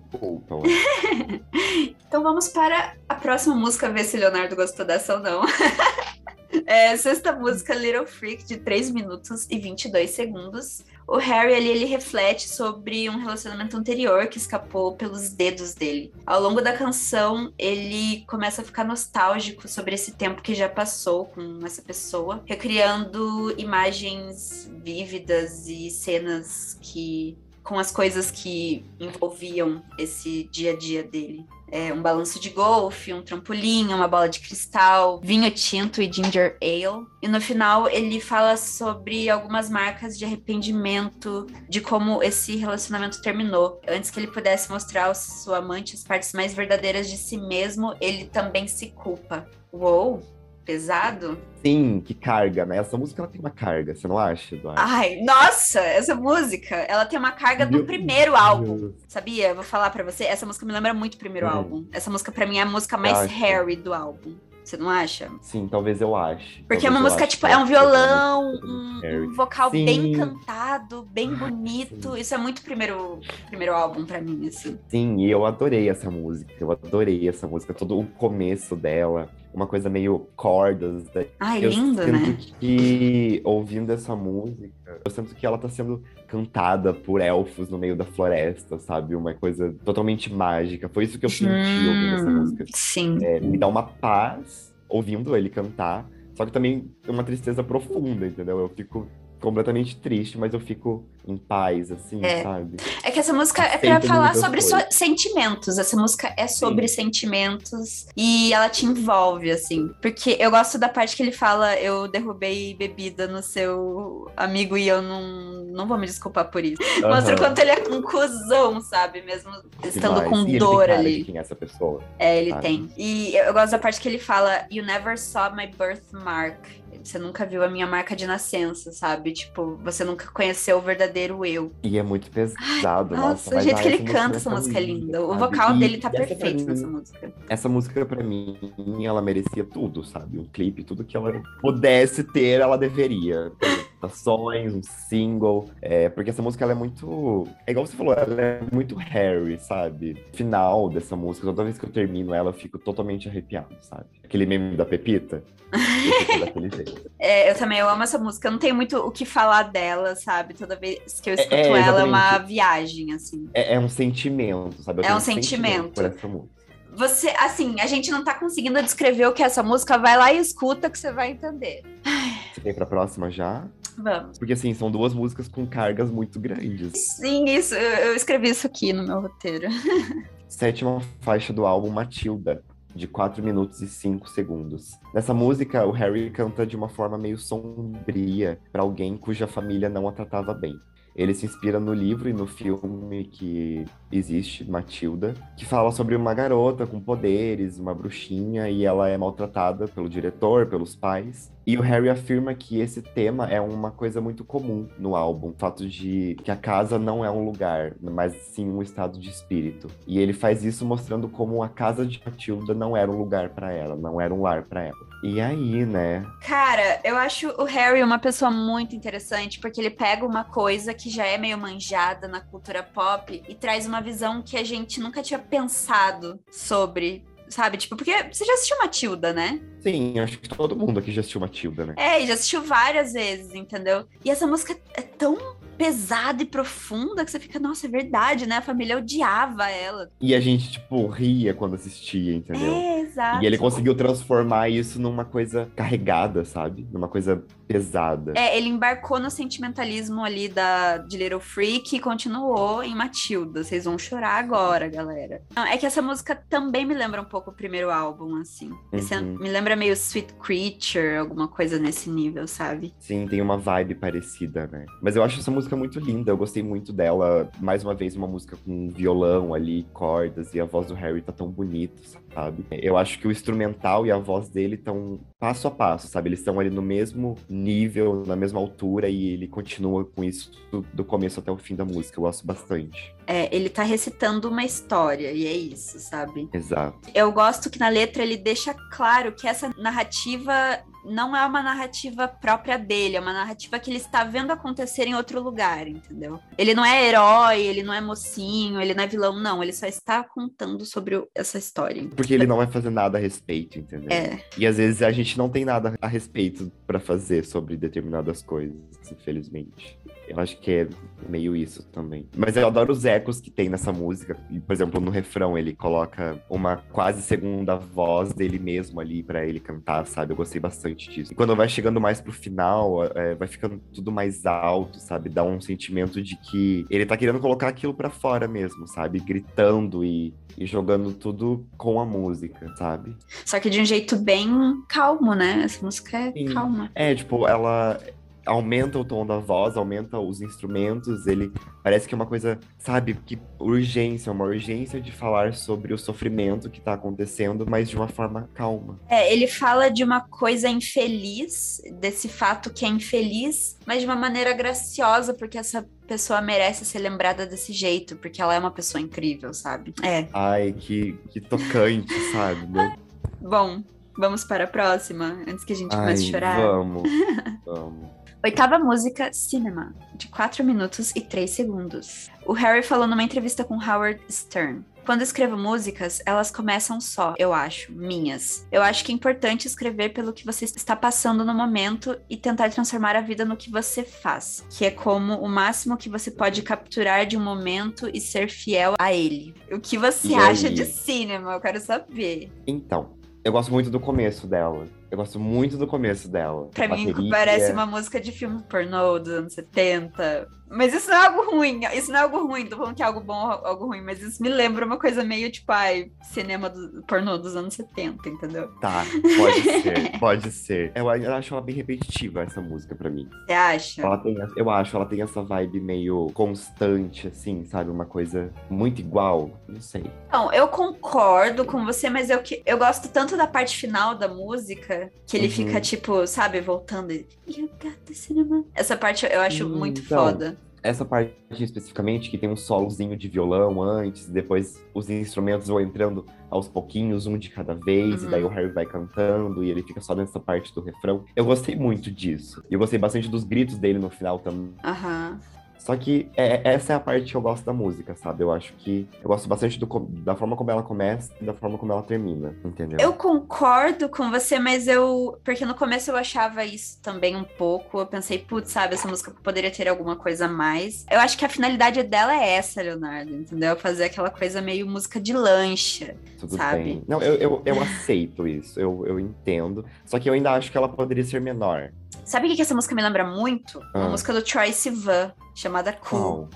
Então vamos para a próxima música, ver se o Leonardo gostou dessa ou não. É, sexta música, Little Freak, de 3 minutos e 22 segundos. O Harry ali, ele reflete sobre um relacionamento anterior que escapou pelos dedos dele. Ao longo da canção, ele começa a ficar nostálgico sobre esse tempo que já passou com essa pessoa, recriando imagens vívidas e cenas que com as coisas que envolviam esse dia a dia dele. É, um balanço de golfe, um trampolim, uma bola de cristal, vinho tinto e ginger ale. E no final ele fala sobre algumas marcas de arrependimento de como esse relacionamento terminou. Antes que ele pudesse mostrar ao seu amante as partes mais verdadeiras de si mesmo, ele também se culpa. Uou, pesado? Sim, que carga, né? Essa música ela tem uma carga, você não acha, Eduardo? Ai, nossa, essa música, ela tem uma carga do primeiro Deus. álbum. Sabia? Eu Vou falar pra você. Essa música me lembra muito o primeiro Hum. álbum. Essa música pra mim é a música mais acho. Harry do álbum. Você não acha? Sim, talvez eu ache. Porque é Talvez uma eu música, tipo, é um essa violão, um, um vocal bem Sim. cantado, bem bonito. Isso é muito primeiro, primeiro álbum pra mim, assim. Sim, e eu adorei essa música. Eu adorei essa música, todo o começo dela, uma coisa meio cordas. né? Ai, eu lindo, sinto né? que ouvindo essa música, eu sinto que ela tá sendo cantada por elfos no meio da floresta, sabe? Uma coisa totalmente mágica. Foi isso que eu senti ouvindo essa Hum, música. Sim. É, me dá uma paz ouvindo ele cantar, só que também uma tristeza profunda, entendeu? Eu fico completamente triste, mas eu fico em paz, assim, É. sabe? É que essa música é pra falar sobre so- sentimentos. Essa música é sobre sentimentos e ela te envolve, assim. Porque eu gosto da parte que ele fala: Eu derrubei bebida no seu amigo e eu não, não vou me desculpar por isso. Mostra o quanto ele é um cuzão, sabe? Mesmo estando Demais. com E dor ali. de quem é essa pessoa. É, ele sabe? tem. E eu gosto da parte que ele fala: You never saw my birthmark. Você nunca viu a minha marca de nascença, sabe? Tipo, você nunca conheceu o verdadeiro eu. E é muito pesado, nossa. Nossa, o jeito ai, que ele canta é essa música é linda. O vocal E dele tá perfeito mim- nessa música. Essa música, pra mim, ela merecia tudo, sabe? Um clipe, tudo que ela pudesse ter, ela deveria. Apresentações, um single. É, porque essa música, ela é muito... É igual você falou, ela é muito Harry, sabe? Final dessa música, toda vez que eu termino ela, eu fico totalmente arrepiado, sabe? Aquele meme da Pepita. É, eu também eu amo essa música. Eu não tenho muito o que falar dela, sabe? Toda vez que eu escuto é, ela é uma viagem, assim. É, é um sentimento, sabe? Eu É um sentimento. por essa música. Você, assim, a gente não tá conseguindo descrever o que é essa música, vai lá e escuta que você vai entender. Você ir pra próxima já? Vamos. Porque, assim, são duas músicas com cargas muito grandes. Sim, isso, eu, eu escrevi isso aqui no meu roteiro. Sétima faixa do álbum Matilda, de 4 minutos e 5 segundos. Nessa música, o Harry canta de uma forma meio sombria para alguém cuja família não a tratava bem. Ele se inspira no livro e no filme que existe, Matilda, que fala sobre uma garota com poderes, uma bruxinha, e ela é maltratada pelo diretor, pelos pais. E o Harry afirma que esse tema é uma coisa muito comum no álbum, o fato de que a casa não é um lugar, mas sim um estado de espírito. E ele faz isso mostrando como a casa de Matilda não era um lugar para ela, não era um lar para ela. E aí, né? Cara, eu acho o Harry uma pessoa muito interessante, porque ele pega uma coisa que já é meio manjada na cultura pop e traz uma visão que a gente nunca tinha pensado sobre. Sabe, tipo, porque você já assistiu Matilda, né? Sim, acho que todo mundo aqui já assistiu Matilda, né? É, e já assistiu várias vezes, entendeu? E essa música é tão pesada e profunda que você fica, nossa, é verdade, né? A família odiava ela. E a gente, tipo, ria quando assistia, entendeu? É, Exato. E ele conseguiu transformar isso numa coisa carregada, sabe? Numa coisa pesada. É, ele embarcou no sentimentalismo ali da, de Little Freak e continuou em Matilda. Vocês vão chorar agora, galera. É que essa música também me lembra um pouco o primeiro álbum, assim. Uhum. me lembra meio Sweet Creature, alguma coisa nesse nível, sabe? Sim, tem uma vibe parecida, né? Mas eu acho essa música muito linda, eu gostei muito dela. Mais uma vez, uma música com violão ali, cordas, e a voz do Harry tá tão bonito, sabe? Eu acho que o instrumental e a voz dele estão passo a passo, sabe? Eles estão ali no mesmo nível, na mesma altura, e ele continua com isso do, do começo até o fim da música. Eu gosto bastante. É, ele tá recitando uma história, e é isso, sabe? Exato. Eu gosto que na letra ele deixa claro que essa narrativa não é uma narrativa própria dele, é uma narrativa que ele está vendo acontecer em outro lugar, entendeu? Ele não é herói, ele não é mocinho, ele não é vilão, não. Ele só está contando sobre essa história. Porque ele não vai fazer nada a respeito, entendeu? É, E às vezes a gente não tem nada a respeito pra fazer sobre determinadas coisas, infelizmente. Eu acho que é meio isso também. Mas eu adoro os ecos que tem nessa música. E, Por exemplo, no refrão ele coloca uma quase segunda voz dele mesmo ali pra ele cantar, sabe? Eu gostei bastante disso. E quando vai chegando mais pro final, é, vai ficando tudo mais alto, sabe? Dá um sentimento de que ele tá querendo colocar aquilo pra fora mesmo, sabe? Gritando e, e jogando tudo com a música, sabe? só que de um jeito bem calmo, né? Essa música é Sim. calma. É, tipo, ela aumenta o tom da voz, aumenta os instrumentos, ele parece que é uma coisa, sabe, que urgência, uma urgência de falar sobre o sofrimento que tá acontecendo, mas de uma forma calma. É, ele fala de uma coisa infeliz, desse fato que é infeliz, mas de uma maneira graciosa, porque essa pessoa merece ser lembrada desse jeito, porque ela é uma pessoa incrível, sabe? É. Ai, que, que tocante, sabe? Meu- Bom, vamos para a próxima, antes que a gente Ai, comece a chorar. vamos, vamos. Oitava música, Cinema, de 4 minutos e 3 segundos. O Harry falou numa entrevista com Howard Stern. Quando escrevo músicas, elas começam só, eu acho, minhas. Eu acho que é importante escrever pelo que você está passando no momento e tentar transformar a vida no que você faz, que é como o máximo que você pode capturar de um momento e ser fiel a ele. O que você acha de cinema? Eu quero saber. Então, eu gosto muito do começo dela. Eu gosto muito do começo dela. Pra mim, Bateria. parece uma música de filme pornô dos anos 70. Mas isso não é algo ruim. Isso não é algo ruim. Tô falando que é algo bom ou algo ruim. Mas isso me lembra uma coisa meio tipo, ai, cinema do, pornô dos anos 70, entendeu? Tá, pode ser, pode ser. Eu, eu acho ela bem repetitiva, essa música, pra mim. Você acha? Ela tem, eu acho, ela tem essa vibe meio constante, assim, sabe? Uma coisa muito igual. Não sei. Então, eu concordo com você, mas eu, eu gosto tanto da parte final da música que ele Uhum. fica, tipo, sabe, voltando. e, You got the cinema. Essa parte eu acho Hum, muito então. foda. Essa parte especificamente, que tem um solozinho de violão antes, depois os instrumentos vão entrando aos pouquinhos, um de cada vez, Uhum. e daí o Harry vai cantando e ele fica só nessa parte do refrão. Eu gostei muito disso. E eu gostei bastante dos gritos dele no final também. Aham. Só que é- essa é a parte que eu gosto da música, sabe? Eu acho que eu gosto bastante do da forma como ela começa e da forma como ela termina, entendeu? Eu concordo com você, mas eu. Porque no começo eu achava isso também um pouco. Eu pensei, putz, sabe, essa música poderia ter alguma coisa a mais. Eu acho que a finalidade dela é essa, Leonardo, entendeu? Fazer aquela coisa meio música de lancha. Tudo sabe? bem. Não, eu, eu, eu aceito isso, eu, eu entendo. Só que eu ainda acho que ela poderia ser menor. Sabe o que, essa música me lembra muito? Uma Ah. música do Troy Sivan, chamada Cool.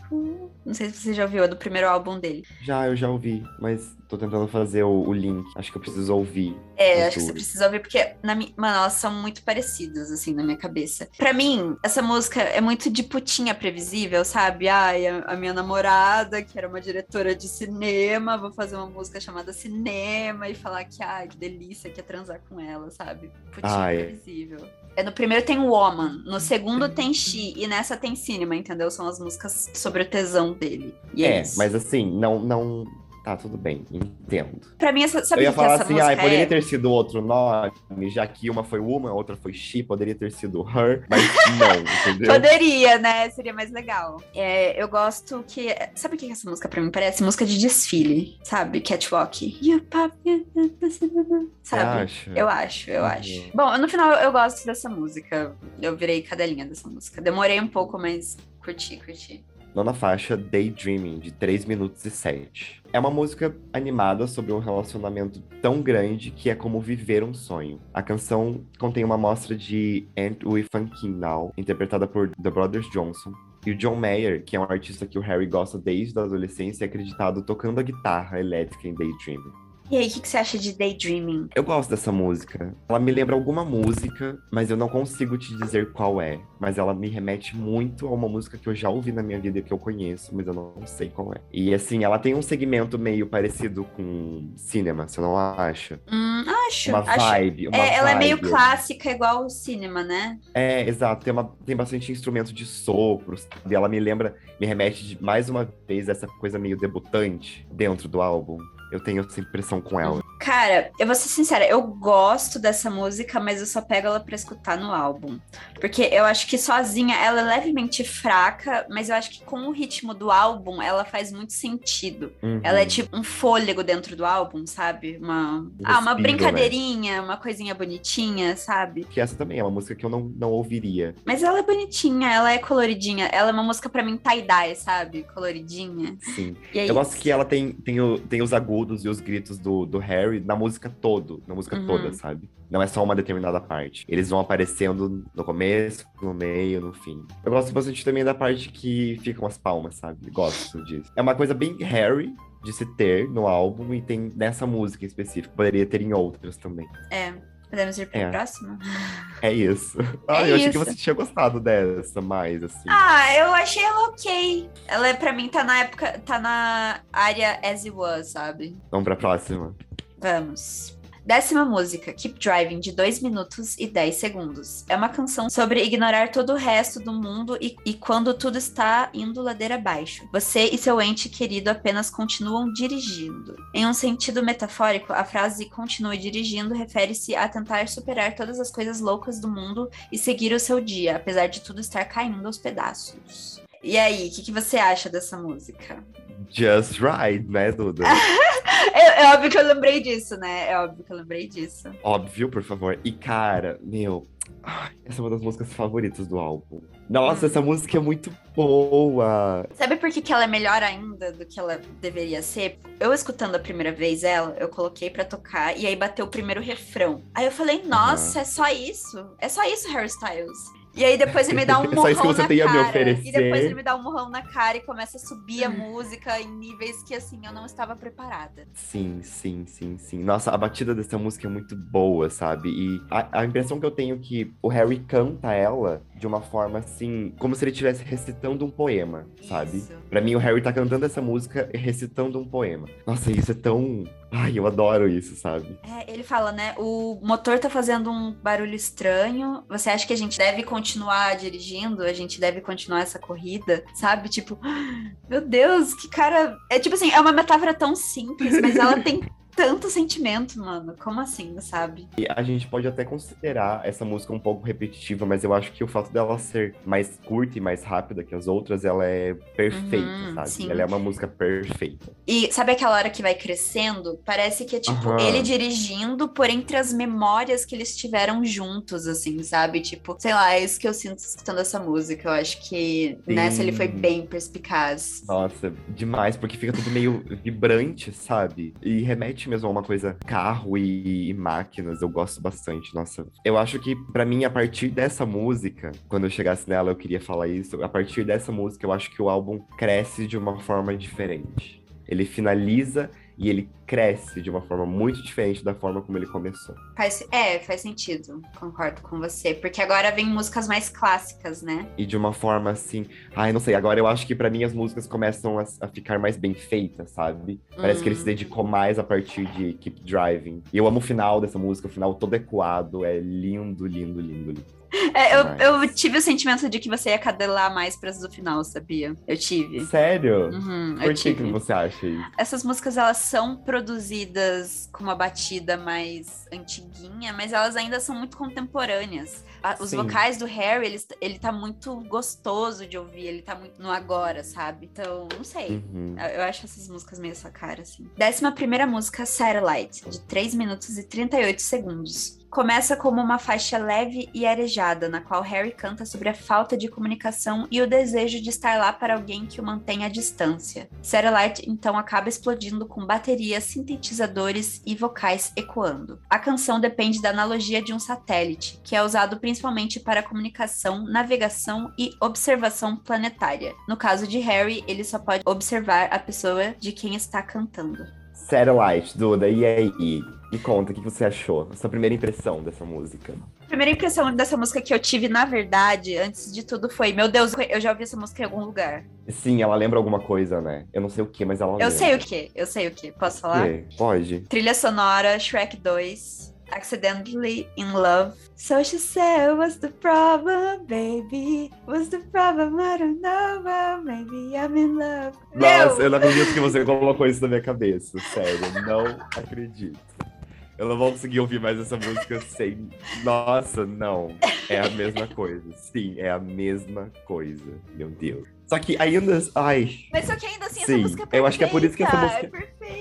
Não sei se você já ouviu, é do primeiro álbum dele. Já, eu já ouvi, mas tô tentando fazer o, o link. Acho que eu preciso ouvir. É, acho que você precisa ouvir, porque, na mi... mano, elas são muito parecidas, assim, na minha cabeça. Pra mim, essa música é muito de putinha previsível, sabe? Ai, a, a minha namorada, que era uma diretora de cinema, vou fazer uma música chamada Cinema e falar que, ai, que delícia que é transar com ela, sabe? Putinha Ai. previsível. É, no primeiro tem Woman, no segundo tem She, e nessa tem Cinema, entendeu? São as músicas sobre o tesão dele. É, É, mas assim, não, não. Tá, tudo bem, entendo. Pra mim, essa, sabe eu ia falar assim, ah, poderia é? ter sido outro nome, já que uma foi Woman, a outra foi She, poderia ter sido Her, mas não, entendeu? Poderia, né? Seria mais legal. É, eu gosto que. Sabe o que essa música pra mim parece? Música de desfile, sabe? Catwalk. Sabe? acha? Eu acho, eu Uhum. acho. Bom, no final eu gosto dessa música. Eu virei cadelinha dessa música. Demorei um pouco, mas curti, curti. Nona faixa, Daydreaming, de 3 minutos e 7. É uma música animada sobre um relacionamento tão grande que é como viver um sonho. A canção contém uma amostra de Ain't We Funkin' Now, interpretada por The Brothers Johnson. E o John Mayer, que é um artista que o Harry gosta desde a adolescência, é acreditado tocando a guitarra elétrica em Daydreaming. E aí, o que, que você acha de Daydreaming? Eu gosto dessa música. Ela me lembra alguma música, mas eu não consigo te dizer qual é. Mas ela me remete muito a uma música que eu já ouvi na minha vida e que eu conheço, mas eu não sei qual é. E assim, ela tem um segmento meio parecido com cinema, você não acha? Hum, acho. Uma acho. vibe, uma É, ela é meio vibe. clássica, igual o cinema, né? É, exato. Tem, uma, tem bastante instrumento de sopros. E ela me lembra, me remete de, mais uma vez a essa coisa meio debutante dentro do álbum. Eu tenho essa impressão com ela. Cara, eu vou ser sincera, eu gosto dessa música, mas eu só pego ela pra escutar no álbum. Porque eu acho que sozinha ela é levemente fraca, mas eu acho que com o ritmo do álbum ela faz muito sentido. Uhum. Ela é tipo um fôlego dentro do álbum, sabe? Uma, ah, uma respiro, né? brincadeirinha, uma coisinha bonitinha, sabe? Que essa também é uma música que eu não, não ouviria. Mas ela é bonitinha, ela é coloridinha. Ela é uma música pra mim tie-dye, sabe? Coloridinha. Sim. É Eu gosto isso. que ela tem, tem, o- tem os agudos e os gritos do, do Harry na música todo, na música Uhum. toda, sabe? Não é só uma determinada parte. Eles vão aparecendo no começo, no meio, no fim. Eu gosto bastante também da parte que ficam as palmas, sabe? Gosto disso. É uma coisa bem Harry de se ter no álbum e tem nessa música em específico. Poderia ter em outras também. É. Podemos ir pra É. próxima? É isso. Ah, É eu achei que isso. você tinha gostado dessa mais, assim. Ah, eu achei ela ok. Ela, é pra mim, tá na época, tá na área as it was, sabe? Vamos pra próxima. Vamos. Décima música, Keep Driving, de 2 minutos e 10 segundos. É uma canção sobre ignorar todo o resto do mundo e, e quando tudo está indo ladeira abaixo. Você e seu ente querido apenas continuam dirigindo. Em um sentido metafórico, a frase continue dirigindo refere-se a tentar superar todas as coisas loucas do mundo e seguir o seu dia, apesar de tudo estar caindo aos pedaços. E aí, o que, que você acha dessa música? Just Ride, né, Duda? É, é óbvio que eu lembrei disso, né? É óbvio que eu lembrei disso. Óbvio, por favor. E, cara, meu. Essa é uma das músicas favoritas do álbum. Nossa, essa música é muito boa. Sabe por que, que ela é melhor ainda do que ela deveria ser? Eu escutando a primeira vez ela, eu coloquei pra tocar e aí bateu o primeiro refrão. Aí eu falei, nossa, é só isso? É só isso, Harry Styles? E aí depois ele me dá um murrão só isso que você na tem a me cara. oferecer. E depois ele me dá um murrão na cara e começa a subir a música em níveis que assim eu não estava preparada. Sim, sim, sim, sim. Nossa, a batida dessa música é muito boa, sabe? E a, a impressão que eu tenho é que o Harry canta ela de uma forma assim, como se ele estivesse recitando um poema, sabe? Pra mim, o Harry tá cantando essa música recitando um poema. Nossa, isso é tão. Ai, eu adoro isso, sabe? É, ele fala, né? O motor tá fazendo um barulho estranho. Você acha que a gente deve continuar dirigindo? A gente deve continuar essa corrida? Sabe? Tipo, meu Deus, que cara. É tipo assim, é uma metáfora tão simples, mas ela tem tanto sentimento, mano. Como assim, sabe? E a gente pode até considerar essa música um pouco repetitiva, mas eu acho que o fato dela ser mais curta e mais rápida que as outras, ela é perfeita, Uhum, sabe? sim. Ela é uma música perfeita. E sabe aquela hora que vai crescendo? Parece que é tipo Aham. ele dirigindo por entre as memórias que eles tiveram juntos, assim, sabe? Tipo, sei lá, é isso que eu sinto escutando essa música. Eu acho que nessa ele foi Sim. bem perspicaz. Nossa, demais, porque fica tudo meio vibrante, sabe? E remete mesmo a uma coisa carro e, e máquinas. Eu gosto bastante, nossa. Eu acho que, pra mim, a partir dessa música, quando eu chegasse nela, eu queria falar isso. A partir dessa música, eu acho que o álbum cresce de uma forma diferente. Ele finaliza e ele cresce de uma forma muito diferente da forma como ele começou. Faz, é, faz sentido. Concordo com você. Porque agora vem músicas mais clássicas, né? E de uma forma assim. Ai, não sei. Agora eu acho que pra mim as músicas começam a, a ficar mais bem feitas, sabe? Parece que ele se Hum. dedicou mais a partir de Keep Driving. E eu amo o final dessa música, o final todo ecoado. É lindo, lindo, lindo, lindo. É, eu, Demais. eu tive o sentimento de que você ia cadelar mais pra do final, sabia? Eu tive. Sério? Uhum, Por que, tive. que você acha isso? Essas músicas, elas são produzidas com uma batida mais antiguinha, mas elas ainda são muito contemporâneas. Os Sim. vocais do Harry, ele, ele tá muito gostoso de ouvir, ele tá muito no agora, sabe? Então, não sei. Uhum. Eu- Eu acho essas músicas meio essa cara, assim. Décima primeira música, Satellite, de 3 minutos e 38 segundos. Começa como uma faixa leve e arejada, na qual Harry canta sobre a falta de comunicação e o desejo de estar lá para alguém que o mantém à distância. Satellite então acaba explodindo com baterias, sintetizadores e vocais ecoando. A canção depende da analogia de um satélite, que é usado principalmente para comunicação, navegação e observação planetária. No caso de Harry, ele só pode observar a pessoa de quem está cantando. Satellite, Duda, e aí? Me conta, o que você achou? A sua primeira impressão dessa música? A primeira impressão dessa música que eu tive, na verdade, antes de tudo, foi: Meu Deus, eu já ouvi essa música em algum lugar. Sim, ela lembra alguma coisa, né? Eu não sei o que, mas ela lembra. Eu sei o que, eu sei o que. Posso falar? Pode. Trilha sonora, Shrek 2, Accidentally in Love. So she said, What's the problem, baby? What's the problem? I don't know, but maybe I'm in love. Nossa, eu não acredito que você colocou isso na minha cabeça. Sério, não acredito. Eu não vou conseguir ouvir mais essa música sem. Nossa, não. É a mesma coisa. Sim, é a mesma coisa. Meu Deus. Só que ainda. Ai. Mas só que ainda assim, essa Sim, música é perfeita. eu acho que é por isso que essa música- É.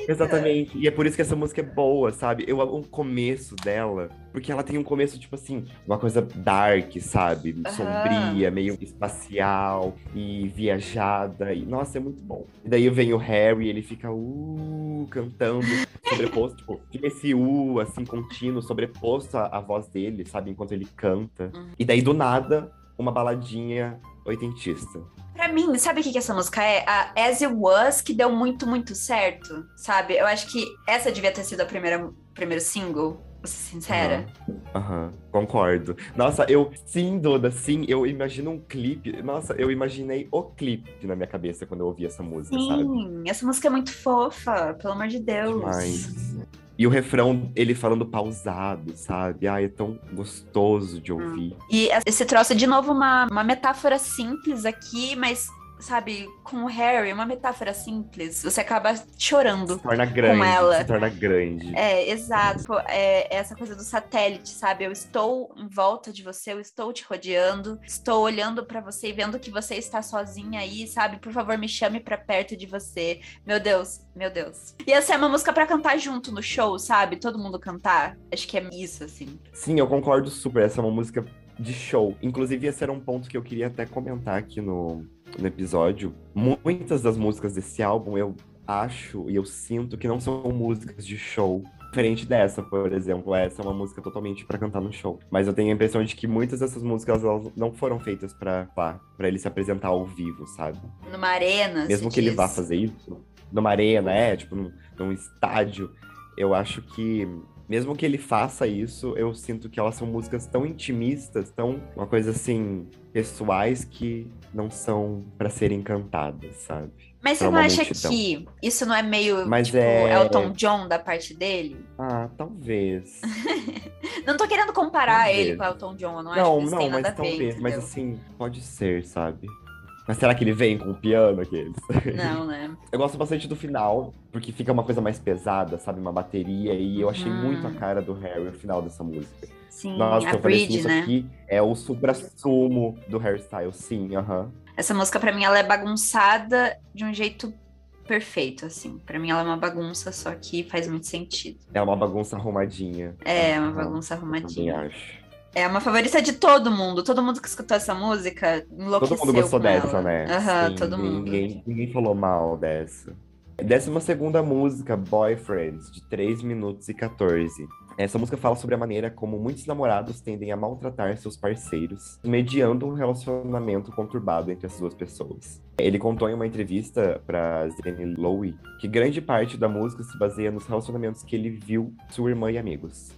Exatamente. E é por isso que essa música é boa, sabe? Eu amo o começo dela. Porque ela tem um começo, tipo assim, uma coisa dark, sabe? Aham. Sombria, meio espacial e viajada. E, nossa, é muito bom. E daí vem o Harry, ele fica uh, cantando, sobreposto, tipo, fica esse uh, assim, contínuo, sobreposto à, à voz dele, sabe? Enquanto ele canta. Uhum. E daí, do nada, uma baladinha oitentista. Pra mim, sabe o que, que essa música é? A As It Was, que deu muito, muito certo, sabe? Eu acho que essa devia ter sido a primeira primeiro single, vou ser sincera. Aham, concordo. Nossa, eu, sim, Duda, sim, eu imagino um clipe. Nossa, eu imaginei o clipe na minha cabeça quando eu ouvi essa música, sabe? Sim, essa música é muito fofa, pelo amor de Deus. Demais. E o refrão, ele falando pausado, sabe? Ai, é tão gostoso de ouvir. E esse troço de novo uma, uma metáfora simples aqui, mas, sabe, com o Harry, uma metáfora simples, você acaba chorando. Se torna grande, ela. se torna grande. É, exato. É essa coisa do satélite, sabe? Eu estou em volta de você, eu estou te rodeando, estou olhando pra você e vendo que você está sozinha aí, sabe? Por favor, me chame pra perto de você. Meu Deus, meu Deus. E essa é uma música pra cantar junto no show, sabe? Todo mundo cantar. Acho que é isso, assim. Sim, eu concordo super. Essa é uma música de show. Inclusive, esse era um ponto que eu queria até comentar aqui no, no episódio. Muitas das músicas desse álbum eu acho e eu sinto que não são músicas de show. Diferente dessa, por exemplo, essa é uma música totalmente pra cantar no show. Mas eu tenho a impressão de que muitas dessas músicas elas não foram feitas pra pá, pra ele se apresentar ao vivo, sabe? Numa arena. Mesmo que ele diz. vá fazer isso numa arena, é, tipo, num, num estádio, eu acho que, mesmo que ele faça isso, eu sinto que elas são músicas tão intimistas, tão, uma coisa assim, pessoais que não são pra serem cantadas, sabe? Mas você não acha multidão. que isso não é meio, Mas tipo, é- Elton John da parte dele? Ah, talvez. Não tô querendo comparar Talvez. ele com Elton John, eu não, acho não, que isso não, tem mas nada a ver, talvez, mas assim, pode ser, sabe? Mas será que ele vem com o piano aqueles? Não, né? Eu gosto bastante do final, porque fica uma coisa mais pesada, sabe? Uma bateria, e eu achei Uhum. muito a cara do Harry o final dessa música. Sim, Nossa, a eu falei assim, Bridge, isso né? aqui é o supra-sumo do hairstyle, sim, aham. Essa música, pra mim, ela é bagunçada de um jeito perfeito, assim. Pra mim, ela é uma bagunça, só que faz muito sentido. É uma bagunça arrumadinha. É, uma bagunça eu arrumadinha. acho. É uma favorita de todo mundo. Todo mundo que escutou essa música enlouqueceu Todo mundo gostou dessa, ela. né? Aham, Sim, todo mundo. Ninguém, ninguém falou mal dessa. Décima segunda música, Boyfriends, de 3 minutos e 14. Essa música fala sobre a maneira como muitos namorados tendem a maltratar seus parceiros, mediando um relacionamento conturbado entre as duas pessoas. Ele contou em uma entrevista para Zane Lowe que grande parte da música se baseia nos relacionamentos que ele viu sua irmã e amigos.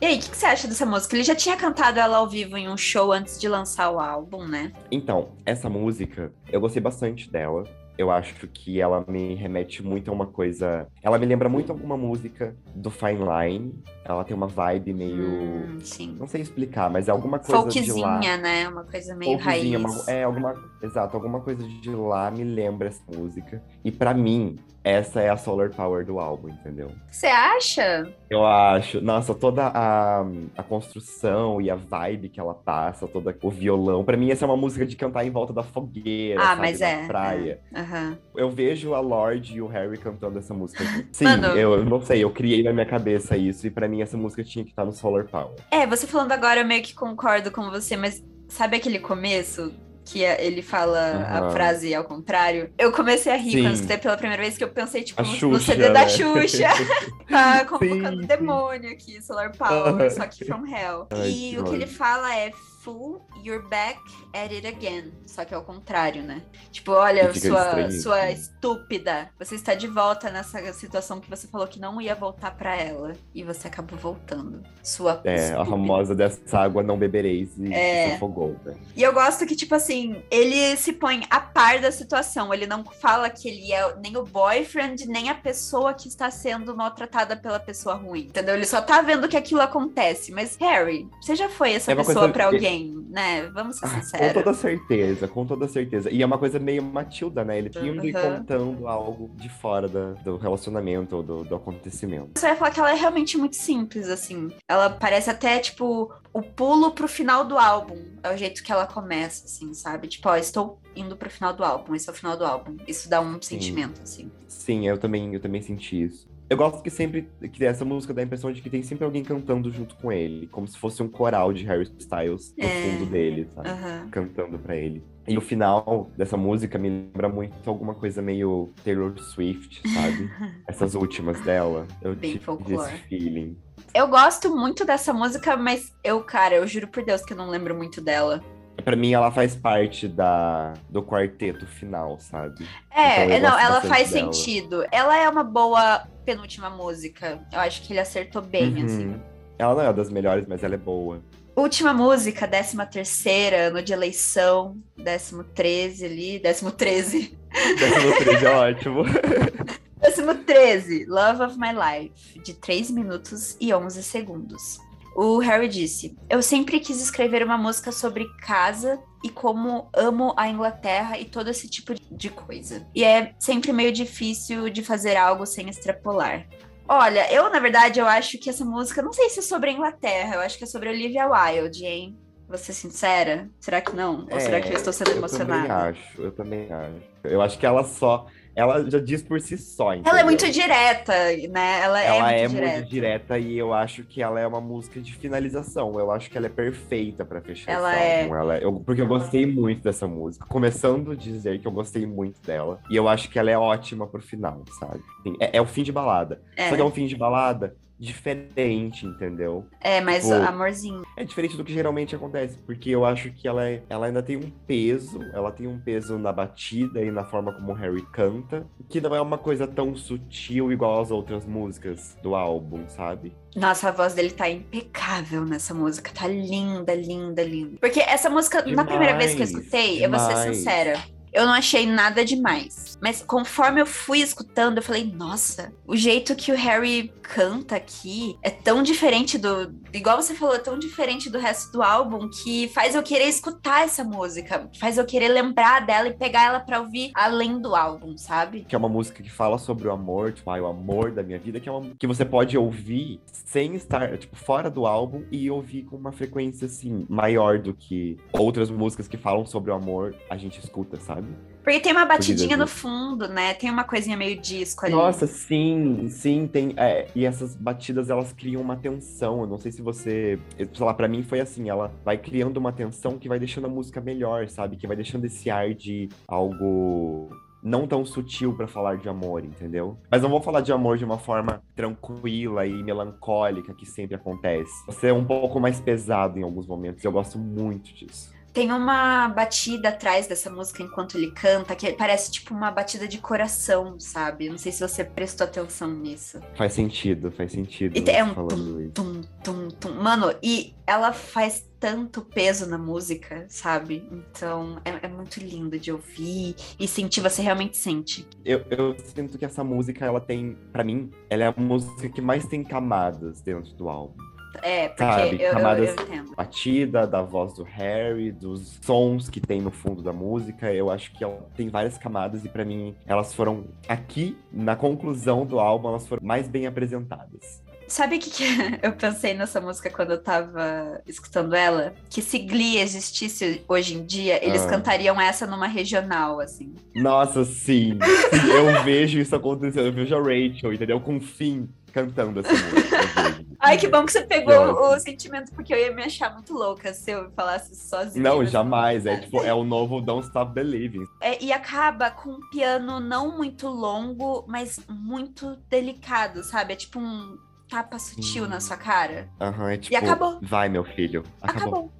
E aí, o que, que você acha dessa música? Ele já tinha cantado ela ao vivo em um show antes de lançar o álbum, né? Então, essa música, eu gostei bastante dela. Eu acho que ela me remete muito a uma coisa. Ela me lembra muito alguma música do Fine Line. Ela tem uma vibe meio. Hum, sim. Não sei explicar, mas é alguma coisa de lá. Folkzinha, né? Uma coisa meio Folkzinha, raiz. uma- é, alguma. Exato, alguma coisa de lá me lembra essa música. E pra mim, essa é a solar power do álbum, entendeu? Você acha? Eu acho. Nossa, toda a, a construção e a vibe que ela passa, todo o violão. Pra mim, essa é uma música de cantar em volta da fogueira, Ah, sabe, mas na é, praia. Aham. Eu vejo a Lorde e o Harry cantando essa música. Sim, Mano. eu, eu não sei, eu criei na minha cabeça isso. E pra mim, essa música tinha que estar no Solar Power. É, você falando agora, eu meio que concordo com você, mas sabe aquele começo? Que é- ele fala a Aham. frase ao contrário. Eu comecei a rir Sim. quando escutei pela primeira vez, que eu pensei, tipo, A no, Xuxa, CD da né? Xuxa. tá convocando Sim, demônio aqui, Solar Power, Aham. só que from hell. Ai, e o que ele ódio. fala é Fool, you're back at it again. Só que é o contrário, né? Tipo, olha, sua, estranho sua né? estúpida. Você está de volta nessa situação que você falou que não ia voltar pra ela. E você acabou voltando. Sua É, a estúpida. famosa dessa água não bebereis e É. se afogou, né? E eu gosto que, tipo assim, ele se põe a par da situação. Ele não fala que ele é nem o boyfriend, nem a pessoa que está sendo maltratada pela pessoa ruim. Entendeu? Ele só tá vendo que aquilo acontece. Mas, Harry, você já foi essa É pessoa coisa pra alguém, né? Vamos ser Ah, Com sinceros. toda certeza, com toda certeza. E é uma coisa meio Matilda, né? Ele indo e Uhum. contando algo de fora da- do relacionamento ou do, do acontecimento. Só ia falar que ela é realmente muito simples, assim. Ela parece até, tipo, o pulo pro final do álbum. É o jeito que ela começa, assim, sabe? Tipo, ó, estou indo pro final do álbum. Esse é o final do álbum. Isso dá um sentimento, assim. Sim, eu também, eu também senti isso. Eu gosto que sempre que essa música dá a impressão de que tem sempre alguém cantando junto com ele, como se fosse um coral de Harry Styles no É. fundo dele, sabe? Aham. Cantando pra ele. E o final dessa música me lembra muito alguma coisa meio Taylor Swift, sabe? Essas últimas dela. Eu Bem tive folclore. esse feeling. Eu gosto muito dessa música, mas eu, cara, eu juro por Deus que eu não lembro muito dela. Pra mim, ela faz parte da, do quarteto final, sabe? É, Então, não, ela faz dela. sentido. Ela é uma boa penúltima música. Eu acho que ele acertou bem, Uhum. assim. Ela não é das melhores, mas ela é boa. Última música, décima terceira, ano de eleição, décimo treze ali, décimo treze. Décimo 13 é ótimo. Décimo 13, Love of My Life, de 3 minutos e 11 segundos. O Harry disse: Eu sempre quis escrever uma música sobre casa e como amo a Inglaterra e todo esse tipo de coisa. E é sempre meio difícil de fazer algo sem extrapolar. Olha, eu, na verdade, eu acho que essa música, não sei se é sobre a Inglaterra, eu acho que é sobre Olivia Wilde, hein? Vou ser sincera? Será que não? Ou será que eu estou sendo É, Eu emocionada? também acho, eu também acho. Eu acho que ela só. Ela já diz por si só. Ela é entendeu? muito direta, né? Ela, Ela é, é muito muito direta. direta e eu acho que ela é uma música de finalização. Eu acho que ela é perfeita pra fechar Ela esse é. álbum. Ela eu- porque eu gostei muito dessa música. Começando a dizer que eu gostei muito dela. E eu acho que ela é ótima pro final, sabe? Assim, é, é o fim de balada. É. Só que é um fim de balada diferente, entendeu? É, mas Tipo, amorzinho. É diferente do que geralmente acontece, porque eu acho que ela, é- ela ainda tem um peso, ela tem um peso na batida e na forma como o Harry canta, que não é uma coisa tão sutil igual as outras músicas do álbum, sabe? Nossa, a voz dele tá impecável nessa música. Tá linda, linda, linda. Porque essa música, na primeira vez que eu Demais, escutei, eu vou ser demais. sincera. Eu não achei nada demais. Mas conforme eu fui escutando, eu falei, nossa, o jeito que o Harry canta aqui é tão diferente do. Igual você falou, é tão diferente do resto do álbum que faz eu querer escutar essa música. Faz eu querer lembrar dela e pegar ela pra ouvir além do álbum, sabe? Que é uma música que fala sobre o amor, tipo, ah, o amor da minha vida, que é uma que você pode ouvir sem estar, tipo, fora do álbum e ouvir com uma frequência, assim, maior do que outras músicas que falam sobre o amor, a gente escuta, sabe? Porque tem uma batidinha no fundo, né? Tem uma coisinha meio disco ali. Nossa, sim, sim, tem. é, e essas batidas elas criam uma tensão. Eu não sei se você. Sei lá, pra mim foi assim, ela vai criando uma tensão que vai deixando a música melhor, sabe? Que vai deixando esse ar de algo não tão sutil pra falar de amor, entendeu? Mas não vou falar de amor de uma forma tranquila e melancólica que sempre acontece. Você é um pouco mais pesado em alguns momentos. Eu gosto muito disso. Tem uma batida atrás dessa música enquanto ele canta, que parece tipo uma batida de coração, sabe? Não sei se você prestou atenção nisso. Faz sentido, faz sentido. E é um isso. Tum, tum, tum. Mano, e ela faz tanto peso na música, sabe? Então é, é muito lindo de ouvir e sentir, você realmente sente. Eu, eu sinto que essa música, ela tem, pra mim, ela é a música que mais tem camadas dentro do álbum. É, porque Sabe, eu, eu- camadas- eu entendo. batida, da voz do Harry, dos sons que tem no fundo da música. Eu acho que ela tem várias camadas e pra mim elas foram aqui na conclusão do álbum, elas foram mais bem apresentadas. Sabe o que, que eu pensei nessa música quando eu tava escutando ela? Que se Glee existisse hoje em dia, eles Ah. cantariam essa numa regional, assim. Nossa, sim, sim, eu vejo isso acontecendo. Eu vejo a Rachel, entendeu? Com o Finn cantando essa música. eu. Ai, que bom que você pegou Ótimo. o sentimento, porque eu ia me achar muito louca se eu falasse sozinha. Não, jamais. É tipo, é o novo Don't Stop Believing. É, e acaba com um piano não muito longo, mas muito delicado, sabe? É tipo um tapa sutil Hum. na sua cara. Aham, é tipo. acabou. Vai, meu filho. Acabou. Acabou.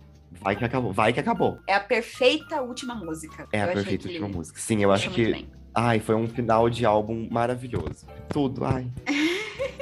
Vai que acabou. Vai que acabou. É a perfeita última música. É Eu a perfeita última música. Sim, eu acho que. Ai, foi um final de álbum maravilhoso. Tudo, ai.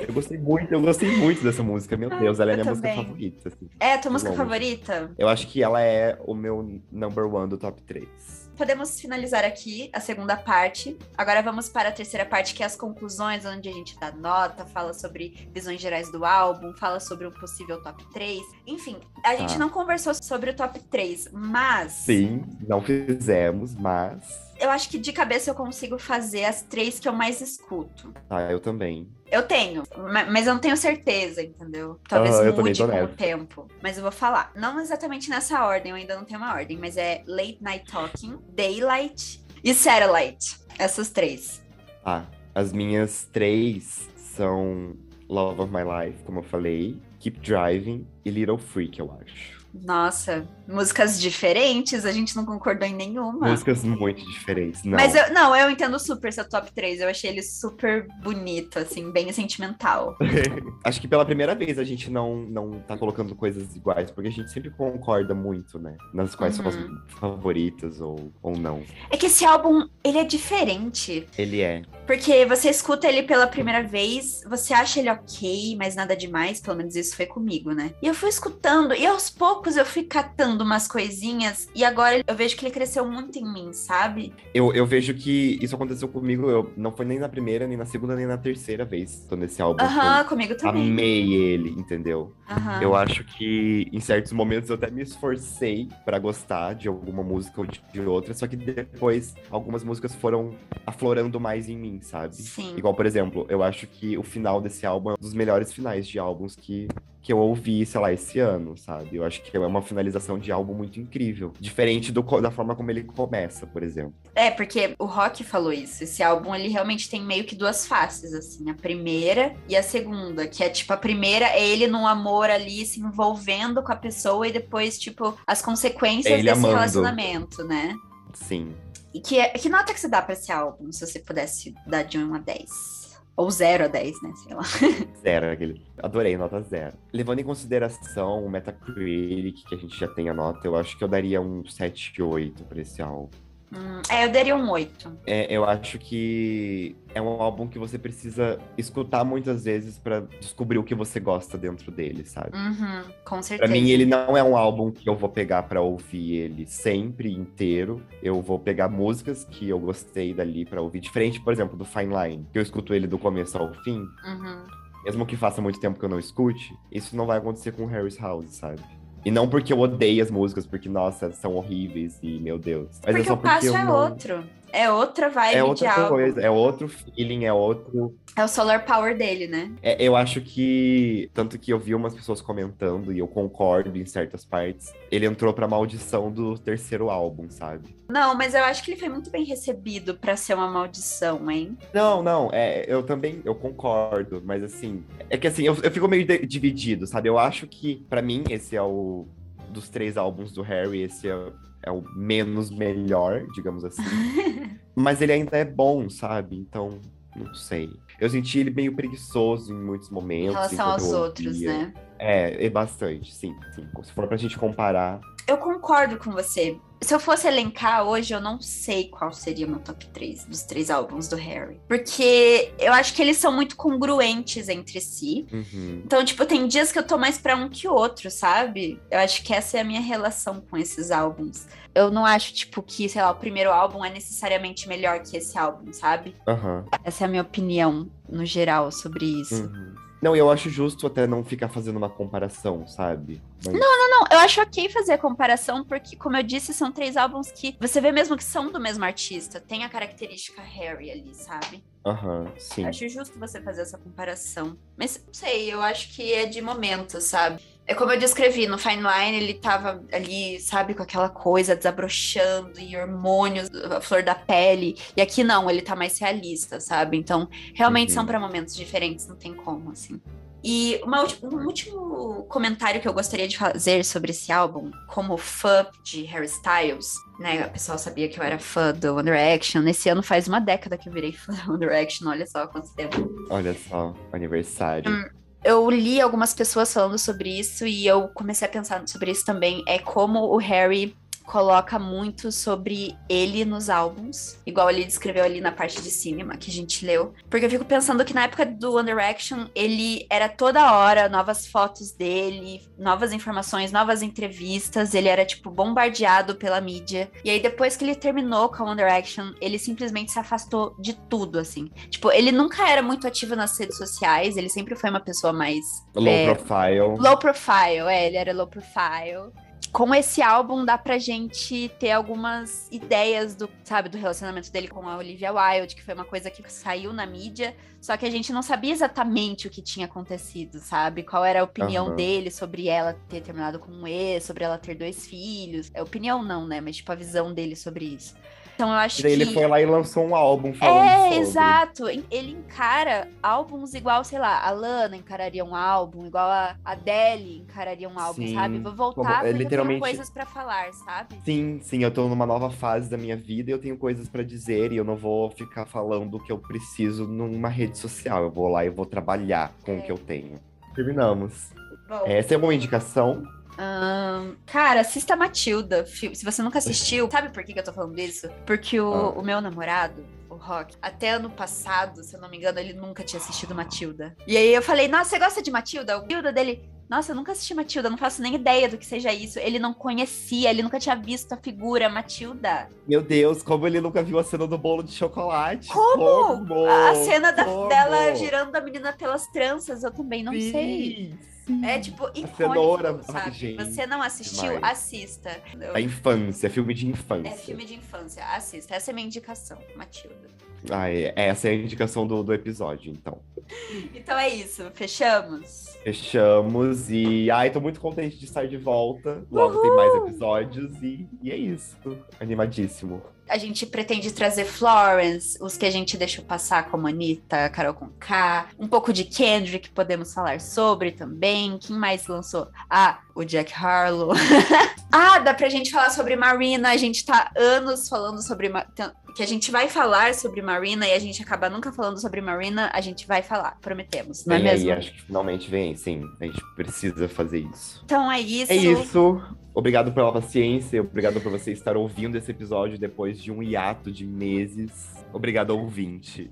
Eu gostei muito, eu gostei muito dessa música. Meu Ah, Deus, ela é eu minha música favorita. assim. É, tua música longe. favorita? Eu acho que ela é o meu number one do top 3. Podemos finalizar aqui a segunda parte. Agora vamos para a terceira parte, que é as conclusões, onde a gente dá nota, fala sobre visões gerais do álbum, fala sobre um possível top 3. Enfim, a gente Tá. não conversou sobre o top 3, mas Sim, não fizemos, mas. Eu acho que de cabeça eu consigo fazer as três que eu mais escuto. Ah, eu também. Eu tenho, ma- mas eu não tenho certeza, entendeu? Talvez também mude com o nessa. tempo. Mas eu vou falar. Não exatamente nessa ordem, eu ainda não tenho uma ordem, mas é Late Night Talking, Daylight e Satellite. Essas três. Ah, as minhas três são Love of My Life, como eu falei, Keep Driving e Little Freak, eu acho. Nossa, músicas diferentes, a gente não concordou em nenhuma. Músicas muito diferentes. Não. Mas eu, não, eu entendo super seu top 3. Eu achei ele super bonito, assim, bem sentimental. Acho que pela primeira vez a gente não, não tá colocando coisas iguais, porque a gente sempre concorda muito, né? Nas quais são as Uhum. favoritas ou, ou não. É que esse álbum, ele é diferente. Ele é. Porque você escuta ele pela primeira vez, você acha ele ok, mas nada demais, pelo menos isso foi comigo, né? E eu fui escutando, e aos poucos eu fui catando umas coisinhas, e agora eu vejo que ele cresceu muito em mim, sabe? Eu, eu vejo que isso aconteceu comigo, eu não foi nem na primeira, nem na segunda, nem na terceira vez tô nesse álbum. Aham, comigo Eu também. amei ele, entendeu? Aham. Eu acho que em certos momentos eu até me esforcei pra gostar de alguma música ou de outra, só que depois algumas músicas foram aflorando mais em mim, sabe? Sim. Igual, por exemplo, eu acho que o final desse álbum é um dos melhores finais de álbuns que, que eu ouvi, sei lá, esse ano, sabe? Eu acho que é uma finalização de álbum muito incrível. Diferente do, da forma como ele começa, por exemplo. É, porque o Rock falou isso. Esse álbum, ele realmente tem meio que duas faces, assim. A primeira e a segunda. Que é, tipo, a primeira é ele num amor ali, se envolvendo com a pessoa. E depois, tipo, as consequências É ele desse amando. relacionamento, né? Sim. Que, é- que nota que você dá pra esse álbum? Se você pudesse dar de 1 a 10. Ou 0 a 10, né? Sei lá. Zero aquele. Adorei, nota zero. Levando em consideração o Metacritic, que a gente já tem a nota, eu acho que eu daria um 7, 8 pra esse álbum. Hum, é, eu daria um 8. É, eu acho que é um álbum que você precisa escutar muitas vezes pra descobrir o que você gosta dentro dele, sabe? Uhum, com Pra certeza. mim, ele não é um álbum que eu vou pegar pra ouvir ele sempre inteiro. Eu vou pegar músicas que eu gostei dali pra ouvir. Diferente, por exemplo, do Fine Line, que eu escuto ele do começo ao fim. Uhum. Mesmo que faça muito tempo que eu não escute, isso não vai acontecer com Harry's House, sabe? E não porque eu odeio as músicas, porque, nossa, são horríveis e, meu Deus. Mas é Porque só o passo eu é não... outro. É outra vibe É de outra álbum. coisa, é outro feeling, é outro. É o solar power dele, né? É, eu acho que. Tanto que eu vi umas pessoas comentando, e eu concordo em certas partes. Ele entrou pra maldição do terceiro álbum, sabe? Não, mas eu acho que ele foi muito bem recebido pra ser uma maldição, hein? Não, não, é, eu também eu concordo, mas assim. É que assim, eu, eu fico meio de- dividido, sabe? Eu acho que, pra mim, esse é o. Dos três álbuns do Harry, esse é, é o menos melhor, digamos assim. Mas ele ainda é bom, sabe? Então, não sei. Eu senti ele meio preguiçoso em muitos Em momentos. relação enquanto aos outros, né? É, é bastante, sim, sim. Se for pra gente comparar. Eu concordo com você. Se eu fosse elencar hoje, eu não sei qual seria o meu top 3 dos três álbuns do Harry. Porque eu acho que eles são muito congruentes entre si. Uhum. Então, tipo, tem dias que eu tô mais pra um que outro, sabe? Eu acho que essa é a minha relação com esses álbuns. Eu não acho, tipo, que, sei lá, o primeiro álbum é necessariamente melhor que esse álbum, sabe? Aham. Essa é a minha opinião, no geral, sobre isso. uhum. Não, eu acho justo até não ficar fazendo uma comparação, sabe? Mas- Não, eu acho ok fazer a comparação, porque, como eu disse, são três álbuns que você vê mesmo que são do mesmo artista. Tem a característica Harry ali, sabe? Aham, sim. Eu acho justo você fazer essa comparação. Mas, não sei, eu acho que é de momento, sabe? É como eu descrevi, no Fine Line ele tava ali, sabe, com aquela coisa desabrochando e hormônios, a flor da pele. E aqui não, ele tá mais realista, sabe? Então, realmente Uhum. são pra momentos diferentes, não tem como, assim. E uma um último comentário que eu gostaria de fazer sobre esse álbum, como fã de Harry Styles, né? O pessoal sabia que eu era fã do One Direction. Esse ano faz uma década que eu virei fã do One Direction, olha só quanto tempo. Olha só, aniversário. Hum. Eu li algumas pessoas falando sobre isso e eu comecei a pensar sobre isso também. É como o Harry coloca muito sobre ele nos álbuns, igual ele descreveu ali na parte de cinema que a gente leu. Porque eu fico pensando que na época do One Direction, ele era toda hora novas fotos dele, novas informações, novas entrevistas, ele era tipo bombardeado pela mídia. E aí depois que ele terminou com a One Direction, ele simplesmente se afastou de tudo assim. Tipo, ele nunca era muito ativo nas redes sociais, ele sempre foi uma pessoa mais Low é, profile. Low profile, é, ele era low profile. Com esse álbum dá pra gente ter algumas ideias do, sabe, do relacionamento dele com a Olivia Wilde, que foi uma coisa que saiu na mídia, só que a gente não sabia exatamente o que tinha acontecido, sabe? Qual era a opinião Aham. dele sobre ela ter terminado com um ex, sobre ela ter dois filhos. É opinião não, né? Mas tipo a visão dele sobre isso. Então eu acho E daí que ele foi lá e lançou um álbum falando é, sobre. exato. Ele encara álbuns igual, sei lá, a Lana encararia um álbum, igual a Adele encararia um álbum, Sim, sabe? Vou voltar como- é, literalmente- tenho coisas pra falar, sabe? Sim, sim, eu tô numa nova fase da minha vida e eu tenho coisas pra dizer e eu não vou ficar falando o que eu preciso numa rede social. Eu vou lá e vou trabalhar com o que eu tenho. Terminamos. Bom, Essa é uma indicação. Ahn, cara, assista Matilda. Se você nunca assistiu, sabe por que, que eu tô falando isso? Porque o, Ah. o meu namorado, o Rock, até ano passado, se eu não me engano, ele nunca tinha assistido Matilda. E aí eu falei, nossa, você gosta de Matilda? O Matilda dele. Nossa, eu nunca assisti Matilda, não faço nem ideia do que seja isso. Ele não conhecia, ele nunca tinha visto a figura Matilda. Meu Deus, como ele nunca viu a cena do bolo de chocolate. Como? Como? A cena da- dela girando a menina pelas tranças, eu também não Sim, sei. Sim. É tipo icônico, cenoura. Sabe? gente, Você não assistiu, demais. assista. Da infância, filme de infância. É filme de infância, assista. Essa é a minha indicação, Matilda. Ai, essa é a indicação do, do episódio, então. Então é isso, fechamos. Fechamos e. Ai, tô muito contente de estar de volta. Logo tem mais episódios e, e é isso. Animadíssimo. A gente pretende trazer Florence, os que a gente deixou passar, como Anitta, Carol com K, um pouco de Kendrick, podemos falar sobre também. Quem mais lançou? Ah, o Jack Harlow. ah, dá pra gente falar sobre Marina. A gente tá anos falando sobre. Tem- Que a gente vai falar sobre Marina e a gente acaba nunca falando sobre Marina. A gente vai falar, prometemos, não é mesmo? aí, acho que finalmente vem, sim. A gente precisa fazer isso. Então é isso. É isso. Obrigado pela paciência. Obrigado por você estar ouvindo esse episódio depois de um hiato de meses. Obrigado, ouvinte.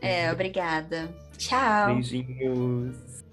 É, obrigada. Tchau. Beijinhos.